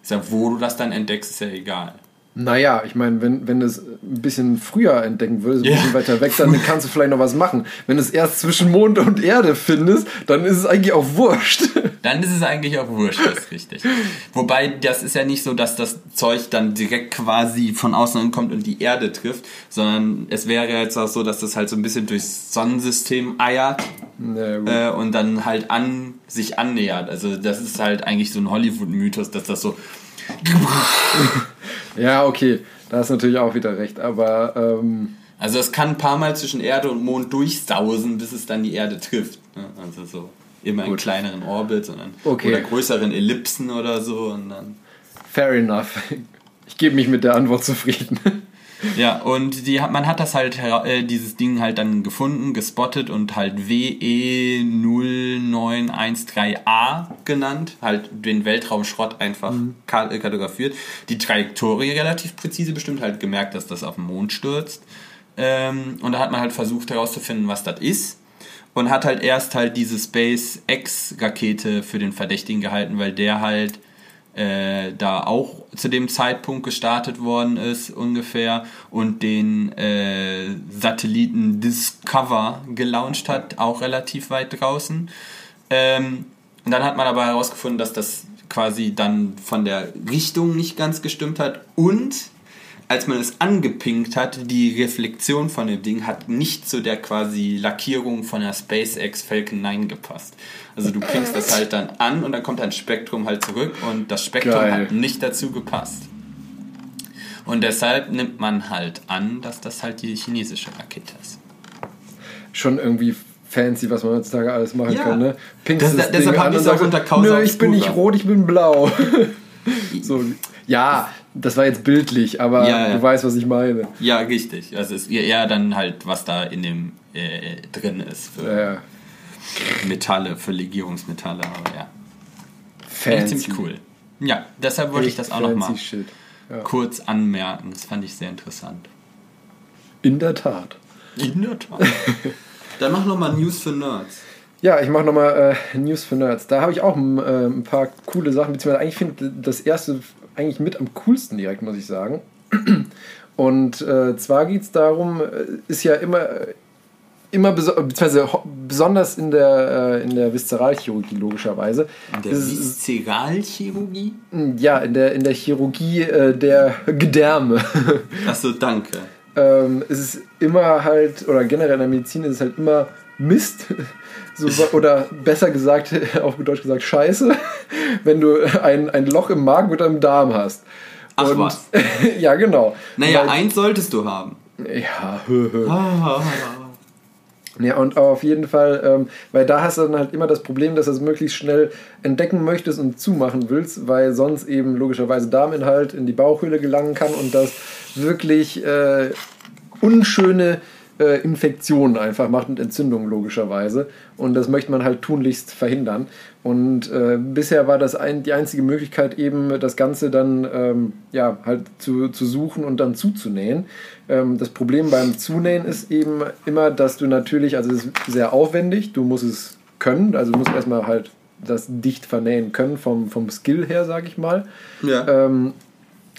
Ist ja, wo du das dann entdeckst, ist ja egal. Naja, ich meine, wenn, wenn du es ein bisschen früher entdecken würdest, ein yeah. bisschen weiter weg, dann kannst du vielleicht noch was machen. Wenn du es erst zwischen Mond und Erde findest, dann ist es eigentlich auch wurscht. Dann ist es eigentlich auch wurscht, das ist richtig. Wobei, das ist ja nicht so, dass das Zeug dann direkt quasi von außen ankommt und die Erde trifft, sondern es wäre jetzt auch so, dass das halt so ein bisschen durchs Sonnensystem eiert äh, und dann halt an sich annähert. Also das ist halt eigentlich so ein Hollywood-Mythos, dass das so ja, okay, da hast du natürlich auch wieder recht, aber. Ähm also, es kann ein paar Mal zwischen Erde und Mond durchsausen, bis es dann die Erde trifft. Ne? Also, so immer in kleineren Orbit sondern, okay. oder größeren Ellipsen oder so. Und dann Fair enough. Ich gebe mich mit der Antwort zufrieden. Ja, und die, man hat das halt, äh, dieses Ding halt dann gefunden, gespottet und halt WE0913A genannt, halt den Weltraumschrott einfach mhm. Äh, kartografiert. Die Trajektorie relativ präzise bestimmt, halt gemerkt, dass das auf den Mond stürzt. Ähm, und da hat man halt versucht herauszufinden, was das ist. Und hat halt erst halt diese SpaceX-Rakete für den Verdächtigen gehalten, weil der halt äh, da auch zu dem Zeitpunkt gestartet worden ist ungefähr und den äh, Satelliten Discover gelauncht hat, auch relativ weit draußen. Ähm, und dann hat man aber herausgefunden, dass das quasi dann von der Richtung nicht ganz gestimmt hat und als man es angepinkt hat, die Reflexion von dem Ding hat nicht zu der quasi Lackierung von der SpaceX Falcon 9 gepasst. Also du pingst das halt dann an und dann kommt ein Spektrum halt zurück und das Spektrum Geil. hat nicht dazu gepasst. Und deshalb nimmt man halt an, dass das halt die chinesische Rakete ist. Schon irgendwie fancy, was man heutzutage alles machen ja. kann, ne? Pinkst das, das deshalb habe ich es auch unter Causa Nö, ich bin nicht rot, ich bin blau. so, ja, das war jetzt bildlich, aber ja, ja. du weißt, was ich meine. Ja, richtig. Also es ist eher dann halt, was da in dem äh, drin ist. Für, ja, Metalle, für Legierungsmetalle, aber ja. Fancy. ziemlich cool. Ja, deshalb wollte Echt ich das auch nochmal ja. kurz anmerken. Das fand ich sehr interessant. In der Tat. In der Tat. Dann mach nochmal News für Nerds. Ja, ich mache nochmal äh, News für Nerds. Da habe ich auch ein, äh, ein paar coole Sachen, beziehungsweise eigentlich finde das erste eigentlich mit am coolsten direkt, muss ich sagen. Und äh, zwar geht es darum, äh, ist ja immer immer beziehungsweise besonders in der, äh, in der Viszeralchirurgie logischerweise. In der Viszeralchirurgie? Ja, in der, in der Chirurgie äh, der Gedärme. Achso, danke. ähm, es ist immer halt, oder generell in der Medizin ist es halt immer Mist. So, oder besser gesagt, auf Deutsch gesagt, Scheiße, wenn du ein, ein Loch im Magen oder im Darm hast. Ach Und, was? ja, genau. Naja, Weil, eins solltest du haben. Ja, Ja, und auf jeden Fall, ähm, weil da hast du dann halt immer das Problem, dass du es möglichst schnell entdecken möchtest und zumachen willst, weil sonst eben logischerweise Darminhalt in die Bauchhöhle gelangen kann und das wirklich äh, unschöne äh, Infektionen einfach macht und Entzündungen logischerweise. Und das möchte man halt tunlichst verhindern. Und äh, bisher war das ein, die einzige Möglichkeit eben, das Ganze dann ähm, ja, halt zu, zu suchen und dann zuzunähen. Ähm, das Problem beim Zunähen ist eben immer, dass du natürlich, also es ist sehr aufwendig, du musst es können, also du musst erstmal halt das dicht vernähen können vom, vom Skill her, sag ich mal. Ja. Ähm,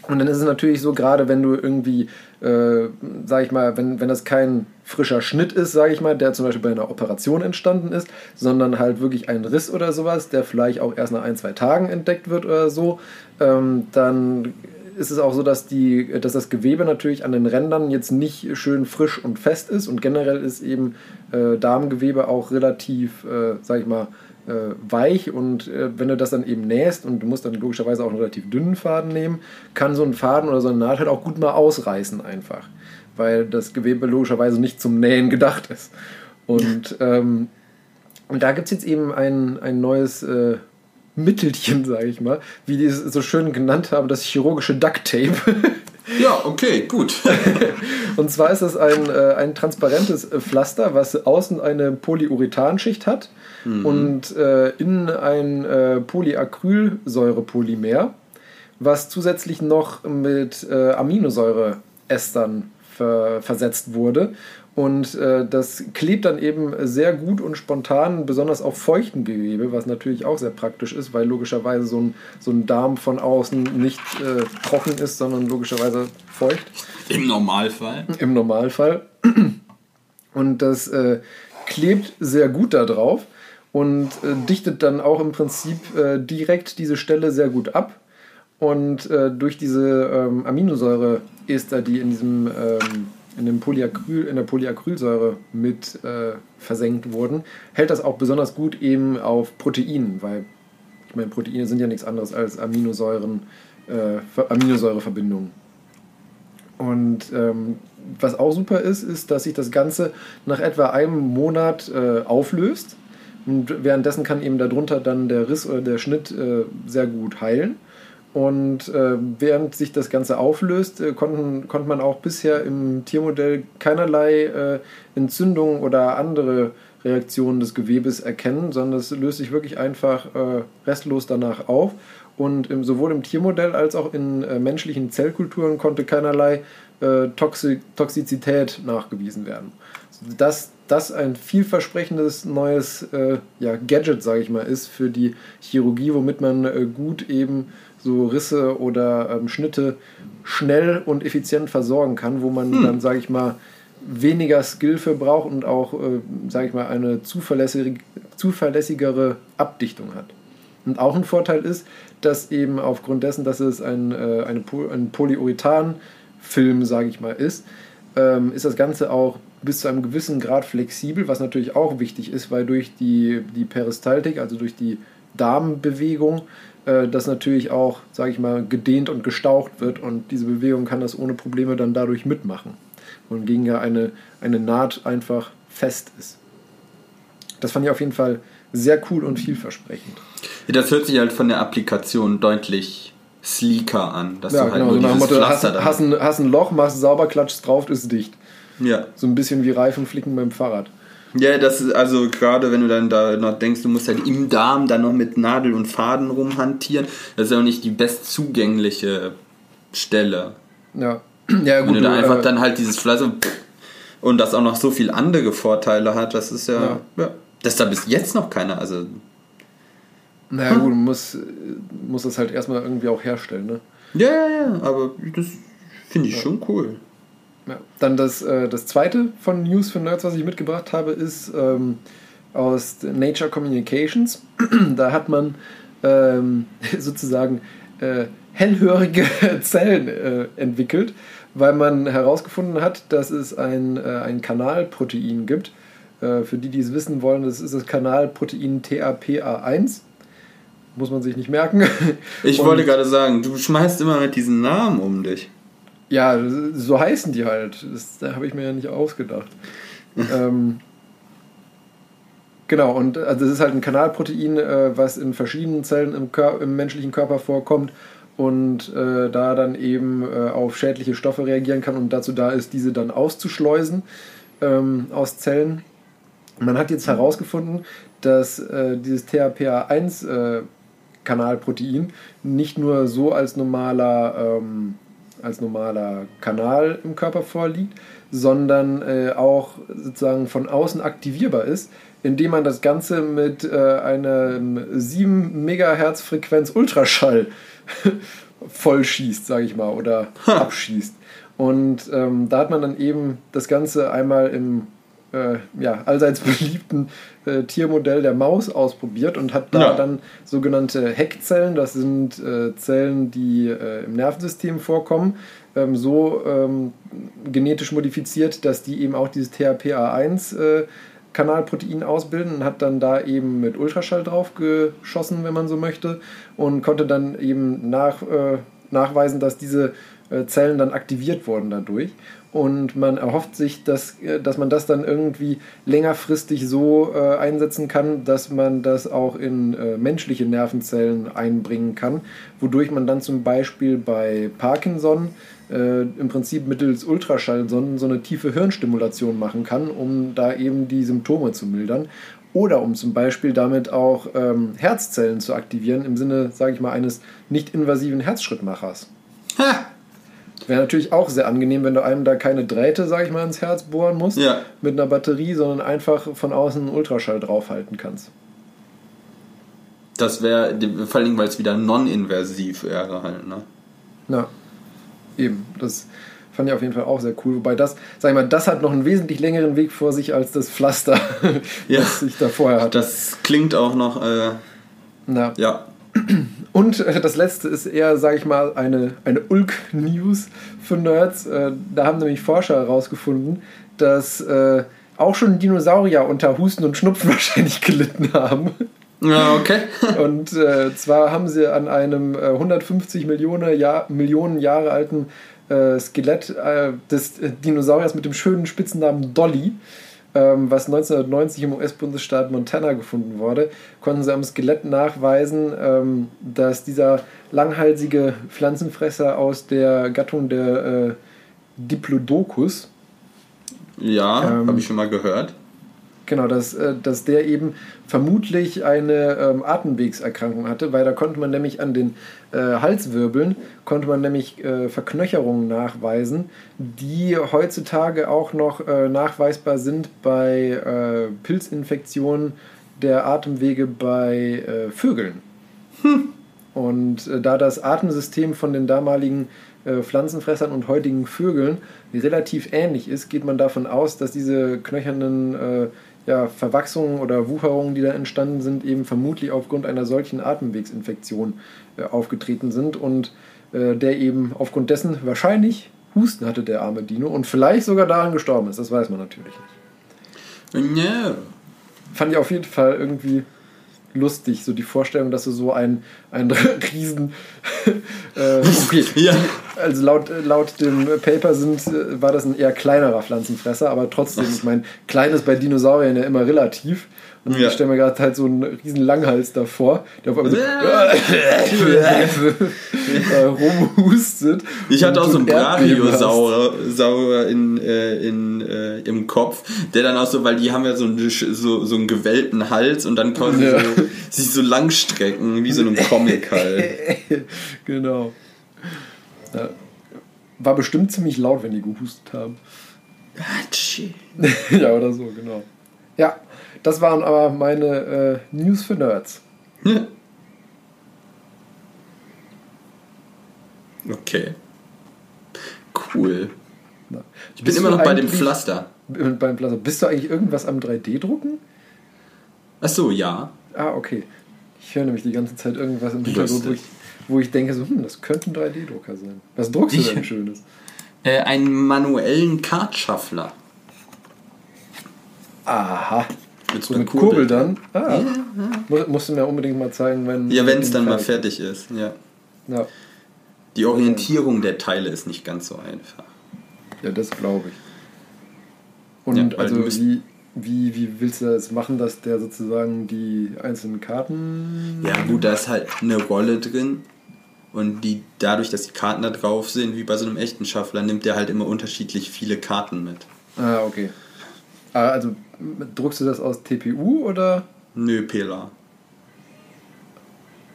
und dann ist es natürlich so, gerade wenn du irgendwie, äh, sag ich mal, wenn, wenn das kein frischer Schnitt ist, sage ich mal, der zum Beispiel bei einer Operation entstanden ist, sondern halt wirklich ein Riss oder sowas, der vielleicht auch erst nach ein, zwei Tagen entdeckt wird oder so, ähm, dann ist es auch so, dass, die, dass das Gewebe natürlich an den Rändern jetzt nicht schön frisch und fest ist und generell ist eben äh, Darmgewebe auch relativ, äh, sag ich mal, äh, weich und äh, wenn du das dann eben nähst und du musst dann logischerweise auch einen relativ dünnen Faden nehmen, kann so ein Faden oder so eine Naht halt auch gut mal ausreißen einfach, weil das Gewebe logischerweise nicht zum Nähen gedacht ist. Und, ähm, und da gibt es jetzt eben ein, ein neues äh, Mittelchen, sage ich mal, wie die es so schön genannt haben, das chirurgische Duct Tape. Ja, okay, gut. und zwar ist das ein, äh, ein transparentes Pflaster, was außen eine Polyurethanschicht hat mhm. und äh, innen ein äh, Polyacrylsäurepolymer, was zusätzlich noch mit äh, Aminosäureestern ver versetzt wurde und äh, das klebt dann eben sehr gut und spontan, besonders auf feuchten Gewebe, was natürlich auch sehr praktisch ist, weil logischerweise so ein, so ein Darm von außen nicht äh, trocken ist, sondern logischerweise feucht. Im Normalfall. Im Normalfall. Und das äh, klebt sehr gut da drauf und äh, dichtet dann auch im Prinzip äh, direkt diese Stelle sehr gut ab. Und äh, durch diese ähm, Aminosäure-Ester, die in diesem ähm, in, dem Polyacryl, in der Polyacrylsäure mit äh, versenkt wurden, hält das auch besonders gut eben auf Proteinen, weil ich meine, Proteine sind ja nichts anderes als Aminosäuren, äh, Aminosäureverbindungen. Und ähm, was auch super ist, ist, dass sich das Ganze nach etwa einem Monat äh, auflöst. Und währenddessen kann eben darunter dann der Riss oder der Schnitt äh, sehr gut heilen. Und äh, während sich das Ganze auflöst, äh, konnten, konnte man auch bisher im Tiermodell keinerlei äh, Entzündungen oder andere Reaktionen des Gewebes erkennen, sondern es löst sich wirklich einfach äh, restlos danach auf. Und im, sowohl im Tiermodell als auch in äh, menschlichen Zellkulturen konnte keinerlei äh, Toxi Toxizität nachgewiesen werden. Dass das ein vielversprechendes neues ja, Gadget, sage ich mal, ist für die Chirurgie, womit man gut eben so Risse oder ähm, Schnitte schnell und effizient versorgen kann, wo man hm. dann, sage ich mal, weniger Skill für braucht und auch, äh, sage ich mal, eine zuverlässig, zuverlässigere Abdichtung hat. Und auch ein Vorteil ist, dass eben aufgrund dessen, dass es ein, äh, eine, ein Polyurethan-Film, sage ich mal, ist, ähm, ist das Ganze auch bis zu einem gewissen Grad flexibel, was natürlich auch wichtig ist, weil durch die, die Peristaltik, also durch die Darmbewegung, äh, das natürlich auch, sage ich mal, gedehnt und gestaucht wird und diese Bewegung kann das ohne Probleme dann dadurch mitmachen. Wohingegen ja eine, eine Naht einfach fest ist. Das fand ich auf jeden Fall sehr cool und vielversprechend. Das hört sich halt von der Applikation deutlich sleeker an. Dass ja, du halt genau, so nach dem Motto, hast, hast, ein, hast ein Loch, machst sauber, klatschst drauf, ist dicht. Ja. So ein bisschen wie Reifenflicken beim Fahrrad. Ja, das ist also gerade, wenn du dann da noch denkst, du musst halt im Darm dann noch mit Nadel und Faden rumhantieren, das ist ja auch nicht die best zugängliche Stelle. Ja. Ja, gut. Wenn du da einfach äh, dann halt dieses Fleisch und das auch noch so viel andere Vorteile hat, das ist ja, ja. ja. dass da bis jetzt noch keiner, also. Naja, hm. gut, man muss, muss das halt erstmal irgendwie auch herstellen, ne? Ja, ja, ja, aber das finde ich ja. schon cool. Ja. Dann das, äh, das zweite von News für Nerds, was ich mitgebracht habe, ist ähm, aus Nature Communications. da hat man ähm, sozusagen äh, hellhörige Zellen äh, entwickelt, weil man herausgefunden hat, dass es ein, äh, ein Kanalprotein gibt. Äh, für die, die es wissen wollen, das ist das Kanalprotein TAPA1 muss man sich nicht merken. Ich Und wollte gerade sagen, du schmeißt immer mit diesen Namen um dich. Ja, so heißen die halt. Das, das habe ich mir ja nicht ausgedacht. ähm, genau, und also es ist halt ein Kanalprotein, äh, was in verschiedenen Zellen im, Kör im menschlichen Körper vorkommt und äh, da dann eben äh, auf schädliche Stoffe reagieren kann und dazu da ist, diese dann auszuschleusen ähm, aus Zellen. Man hat jetzt herausgefunden, dass äh, dieses THPA1 äh, nicht nur so als normaler ähm, als normaler Kanal im Körper vorliegt, sondern äh, auch sozusagen von außen aktivierbar ist, indem man das Ganze mit äh, einem 7 Megahertz Frequenz Ultraschall vollschießt, sage ich mal, oder ha. abschießt. Und ähm, da hat man dann eben das Ganze einmal im äh, ja, allseits beliebten äh, Tiermodell der Maus ausprobiert und hat da Ja. dann sogenannte Heckzellen, das sind äh, Zellen, die äh, im Nervensystem vorkommen, ähm, so ähm, genetisch modifiziert, dass die eben auch dieses THPA1 äh, Kanalprotein ausbilden und hat dann da eben mit Ultraschall drauf geschossen, wenn man so möchte, und konnte dann eben nach, äh, nachweisen, dass diese Zellen dann aktiviert wurden dadurch. Und man erhofft sich, dass, äh, dass man das dann irgendwie längerfristig so äh, einsetzen kann, dass man das auch in äh, menschliche Nervenzellen einbringen kann, wodurch man dann zum Beispiel bei Parkinson äh, im Prinzip mittels Ultraschallsonden so eine tiefe Hirnstimulation machen kann, um da eben die Symptome zu mildern. Oder um zum Beispiel damit auch ähm, Herzzellen zu aktivieren, im Sinne, sage ich mal, eines nicht-invasiven Herzschrittmachers. Ha! Wäre natürlich auch sehr angenehm, wenn du einem da keine Drähte, sag ich mal, ins Herz bohren musst Ja. mit einer Batterie, sondern einfach von außen einen Ultraschall draufhalten kannst. Das wäre, vor allem, weil es wieder non-invasiv wäre halt, ne? Ja, eben. Das fand ich auf jeden Fall auch sehr cool. Wobei das, sag ich mal, das hat noch einen wesentlich längeren Weg vor sich als das Pflaster, Ja. das ich da vorher hatte. Das klingt auch noch, äh, Na. ja. Und äh, das letzte ist eher, sage ich mal, eine, eine Ulk-News für Nerds. Äh, da haben nämlich Forscher herausgefunden, dass äh, auch schon Dinosaurier unter Husten und Schnupfen wahrscheinlich gelitten haben. Ja, okay. Und äh, zwar haben sie an einem äh, 150 Millionen, Jahr, Millionen Jahre alten äh, Skelett äh, des Dinosauriers mit dem schönen Spitzennamen Dolly, was 1990 im US-Bundesstaat Montana gefunden wurde, konnten sie am Skelett nachweisen, ähm, dass dieser langhalsige Pflanzenfresser aus der Gattung der äh, Diplodocus, Ja, Ähm, habe ich schon mal gehört. Genau, dass, äh, dass der eben vermutlich eine ähm, Atemwegserkrankung hatte, weil da konnte man nämlich an den äh, Halswirbeln, konnte man nämlich äh, Verknöcherungen nachweisen, die heutzutage auch noch äh, nachweisbar sind bei äh, Pilzinfektionen der Atemwege bei äh, Vögeln. Und äh, da das Atemsystem von den damaligen Pflanzenfressern und heutigen Vögeln relativ ähnlich ist, geht man davon aus, dass diese knöchernen ja, Verwachsungen oder Wucherungen, die da entstanden sind, eben vermutlich aufgrund einer solchen Atemwegsinfektion äh, aufgetreten sind und äh, der eben aufgrund dessen wahrscheinlich Husten hatte, der arme Dino, und vielleicht sogar daran gestorben ist. Das weiß man natürlich nicht Ja. fand ich auf jeden Fall irgendwie lustig, so die Vorstellung, dass du so ein, ein riesen äh, okay, Ja. also laut, laut dem Paper sind, äh, war das ein eher kleinerer Pflanzenfresser, aber trotzdem, ich meine, klein ist bei Dinosauriern ja immer relativ. Und Ja. ich stelle mir gerade halt so einen riesen Langhals davor, der auf einmal so äh, rumhustet. Ich hatte auch so einen. Brachiosaurus in, äh, in, äh, im Kopf, der dann auch so, weil die haben ja so einen, so, so einen gewellten Hals und dann konnten Ja. sie so, sich so lang strecken, wie so einem Comic halt. genau. Ja. War bestimmt ziemlich laut, wenn die gehustet haben. ja, oder so, genau. Ja, das waren aber meine äh, News für Nerds. Okay. Cool. Na. Ich bin immer noch bei dem Pflaster. Beim Plasma. Bist du eigentlich irgendwas am 3D-Drucken? Ach so, ja. Ah, okay. Ich höre nämlich die ganze Zeit irgendwas im Hintergrund, wo ich, wo ich denke, so, hm, das könnte ein 3D-Drucker sein. Was druckst du denn Schönes? Äh, einen manuellen Kartschaffler. Aha. Mit So mit Kurbel. Kurbel dann? Ah. Mu- Musst du mir unbedingt mal zeigen, wenn. Ja, wenn es dann mal fertig ist. Ja. Ja, Die Orientierung der Teile ist nicht ganz so einfach. ja das glaube ich. Und Ja, also wie, wie, wie willst du das machen, dass der sozusagen die einzelnen Karten. Ja, gut, da ist halt eine Rolle drin. Und die, dadurch, dass die Karten da drauf sind, wie bei so einem echten Schaffler, nimmt der halt immer unterschiedlich viele Karten mit. Ah, okay. Ah, also druckst du das aus TPU oder? Nö, PLA.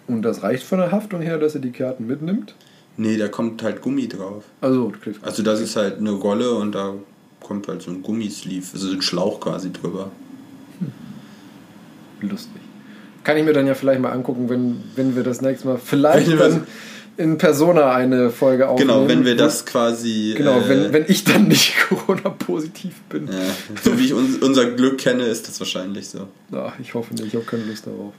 Und das reicht von der Haftung her, dass er die Karten mitnimmt? Nee, da kommt halt Gummi drauf. Also. Also das ist halt eine Rolle und da kommt halt so ein Gummisleeve, also so ein Schlauch quasi drüber. lustig. Kann ich mir dann ja vielleicht mal angucken, wenn, wenn wir das nächste Mal vielleicht Wenn dann in Persona eine Folge aufnehmen. Genau, wenn wir das quasi. Genau, äh, wenn, wenn ich dann nicht Corona-positiv bin. ja, so wie ich uns, unser Glück kenne, ist das wahrscheinlich so. Ach, ich hoffe nicht, ich habe keine Lust darauf.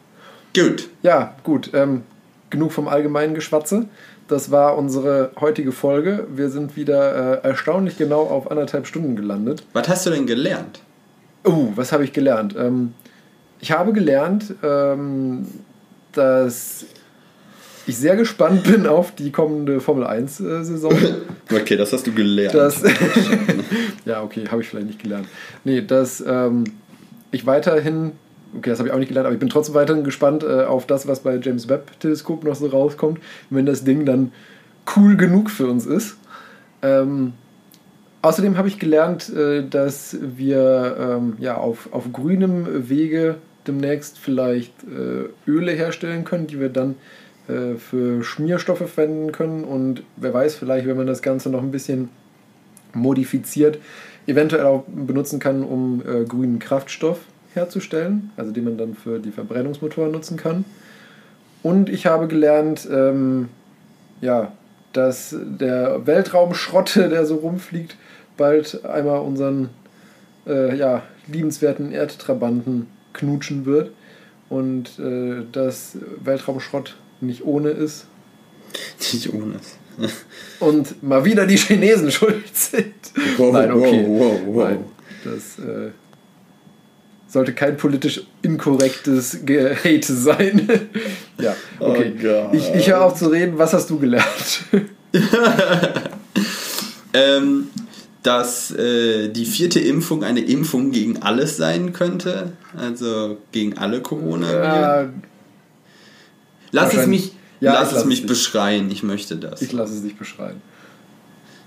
Gut. Ja, gut. Ähm, genug vom allgemeinen Geschwatze. Das war unsere heutige Folge. Wir sind wieder äh, erstaunlich genau auf anderthalb Stunden gelandet. Was hast du denn gelernt? Oh, was habe ich gelernt? Ähm, ich habe gelernt, ähm, dass ich sehr gespannt bin auf die kommende Formel 1-Saison. Okay, das hast du gelernt. dass, ja, okay, habe ich vielleicht nicht gelernt. Nee, dass ähm, ich weiterhin, okay, das habe ich auch nicht gelernt, aber ich bin trotzdem weiterhin gespannt äh, auf das, was bei James Webb-Teleskop noch so rauskommt, wenn das Ding dann cool genug für uns ist. Ähm, außerdem habe ich gelernt, äh, dass wir ähm, ja, auf, auf grünem Wege demnächst vielleicht äh, Öle herstellen können, die wir dann äh, für Schmierstoffe verwenden können und wer weiß, vielleicht, wenn man das Ganze noch ein bisschen modifiziert, eventuell auch benutzen kann, um äh, grünen Kraftstoff herzustellen, also den man dann für die Verbrennungsmotoren nutzen kann. Und ich habe gelernt, ähm, ja, dass der Weltraumschrott, der so rumfliegt, bald einmal unseren äh, ja, liebenswerten Erdtrabanten knutschen wird und äh, dass Weltraumschrott nicht ohne ist Nicht ohne. und mal wieder die Chinesen schuld sind. Wow, Nein, okay. wow, wow, wow. Nein, das äh, sollte kein politisch inkorrektes Gehate sein. ja, okay. Oh ich ich höre auf zu reden. Was hast du gelernt? Ähm, dass äh, die vierte Impfung eine Impfung gegen alles sein könnte. Also gegen alle Coronaviren. Ja, lass es mich, Ja, lass es mich dich. beschreien. Ich möchte das. ich lasse es dich beschreiben.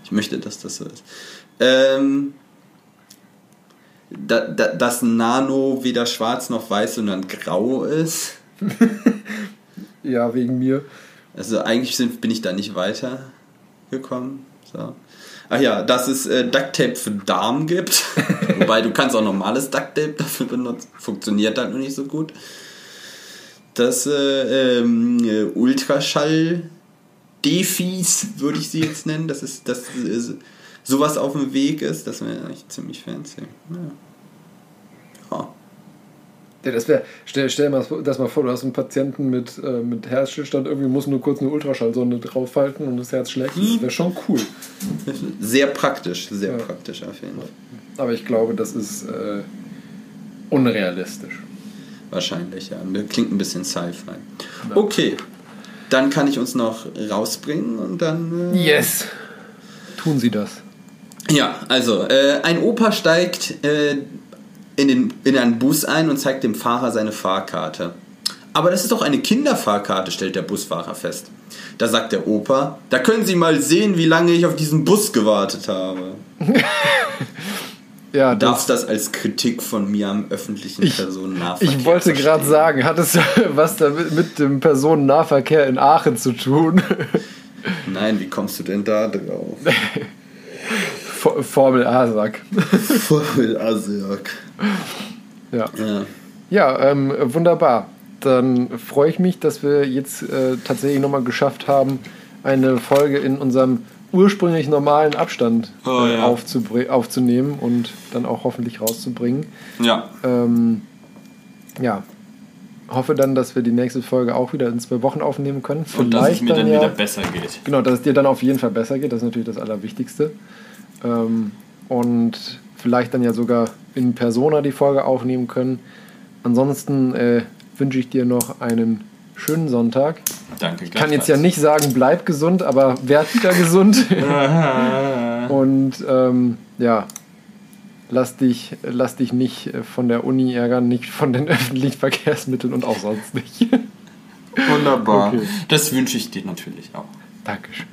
Ich möchte, dass das so ist. Ähm, da, da, dass Nano weder schwarz noch weiß, sondern grau ist. Ja, wegen mir. Also eigentlich sind, bin ich da nicht weitergekommen. So. Ach ja, dass es äh, Ducktape für Darm gibt. Wobei du kannst auch normales Ducktape dafür benutzen. Funktioniert halt noch nicht so gut. Das äh, ähm, äh, Ultraschall Defis würde ich sie jetzt nennen, dass es dass äh, sowas auf dem Weg ist, das wäre echt ziemlich fancy. Ja. Ja. Ja, das wäre, stell, stell mal das mal vor, du hast einen Patienten mit, äh, mit Herzstillstand, irgendwie muss nur kurz eine Ultraschallsonde draufhalten und das Herz schlägt. Das wäre schon cool. Sehr praktisch, sehr Ja. praktisch auf jeden Fall. Aber ich glaube, das ist äh, unrealistisch. Wahrscheinlich, ja. Klingt ein bisschen Sci-Fi. Okay, dann kann ich uns noch rausbringen und dann. Äh, Yes! Tun Sie das. Ja, also, äh, ein Opa steigt äh, in, den, in einen Bus ein und zeigt dem Fahrer seine Fahrkarte. Aber das ist doch eine Kinderfahrkarte, stellt der Busfahrer fest. Da sagt der Opa, da können Sie mal sehen, wie lange ich auf diesen Bus gewartet habe. Ja, Darfst das als Kritik von mir am öffentlichen Ich- Personennahverkehr ich wollte gerade sagen, hat es was damit mit dem Personennahverkehr in Aachen zu tun? Nein, wie kommst du denn da drauf? For- Formel A-Sack. Voll Asiak. Ja. Ja. Ja, ähm, wunderbar. Dann freue ich mich, dass wir jetzt äh, tatsächlich nochmal geschafft haben, eine Folge in unserem ursprünglich normalen Abstand Oh, äh, ja. aufzunehmen und dann auch hoffentlich rauszubringen. ja. Ähm, ja, hoffe dann, dass wir die nächste Folge auch wieder in zwei Wochen aufnehmen können. Und dass es mir dann ja, wieder besser geht. Genau, dass es dir dann auf jeden Fall besser geht, das ist natürlich das Allerwichtigste. Ähm, und vielleicht dann ja sogar in Persona die Folge aufnehmen können. Ansonsten äh, wünsche ich dir noch einen schönen Sonntag. Danke. Ich kann jetzt ja nicht sagen, bleib gesund, aber werd wieder gesund. Und ähm, ja, lass dich, lass dich nicht äh, von der Uni ärgern, nicht von den öffentlichen Verkehrsmitteln und auch sonst nicht. Wunderbar. Okay. Das wünsche ich dir natürlich auch. Dankeschön.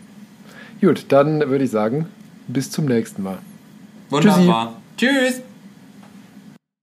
Gut, dann würde ich sagen, bis zum nächsten Mal. Wunderbar. Tschüss.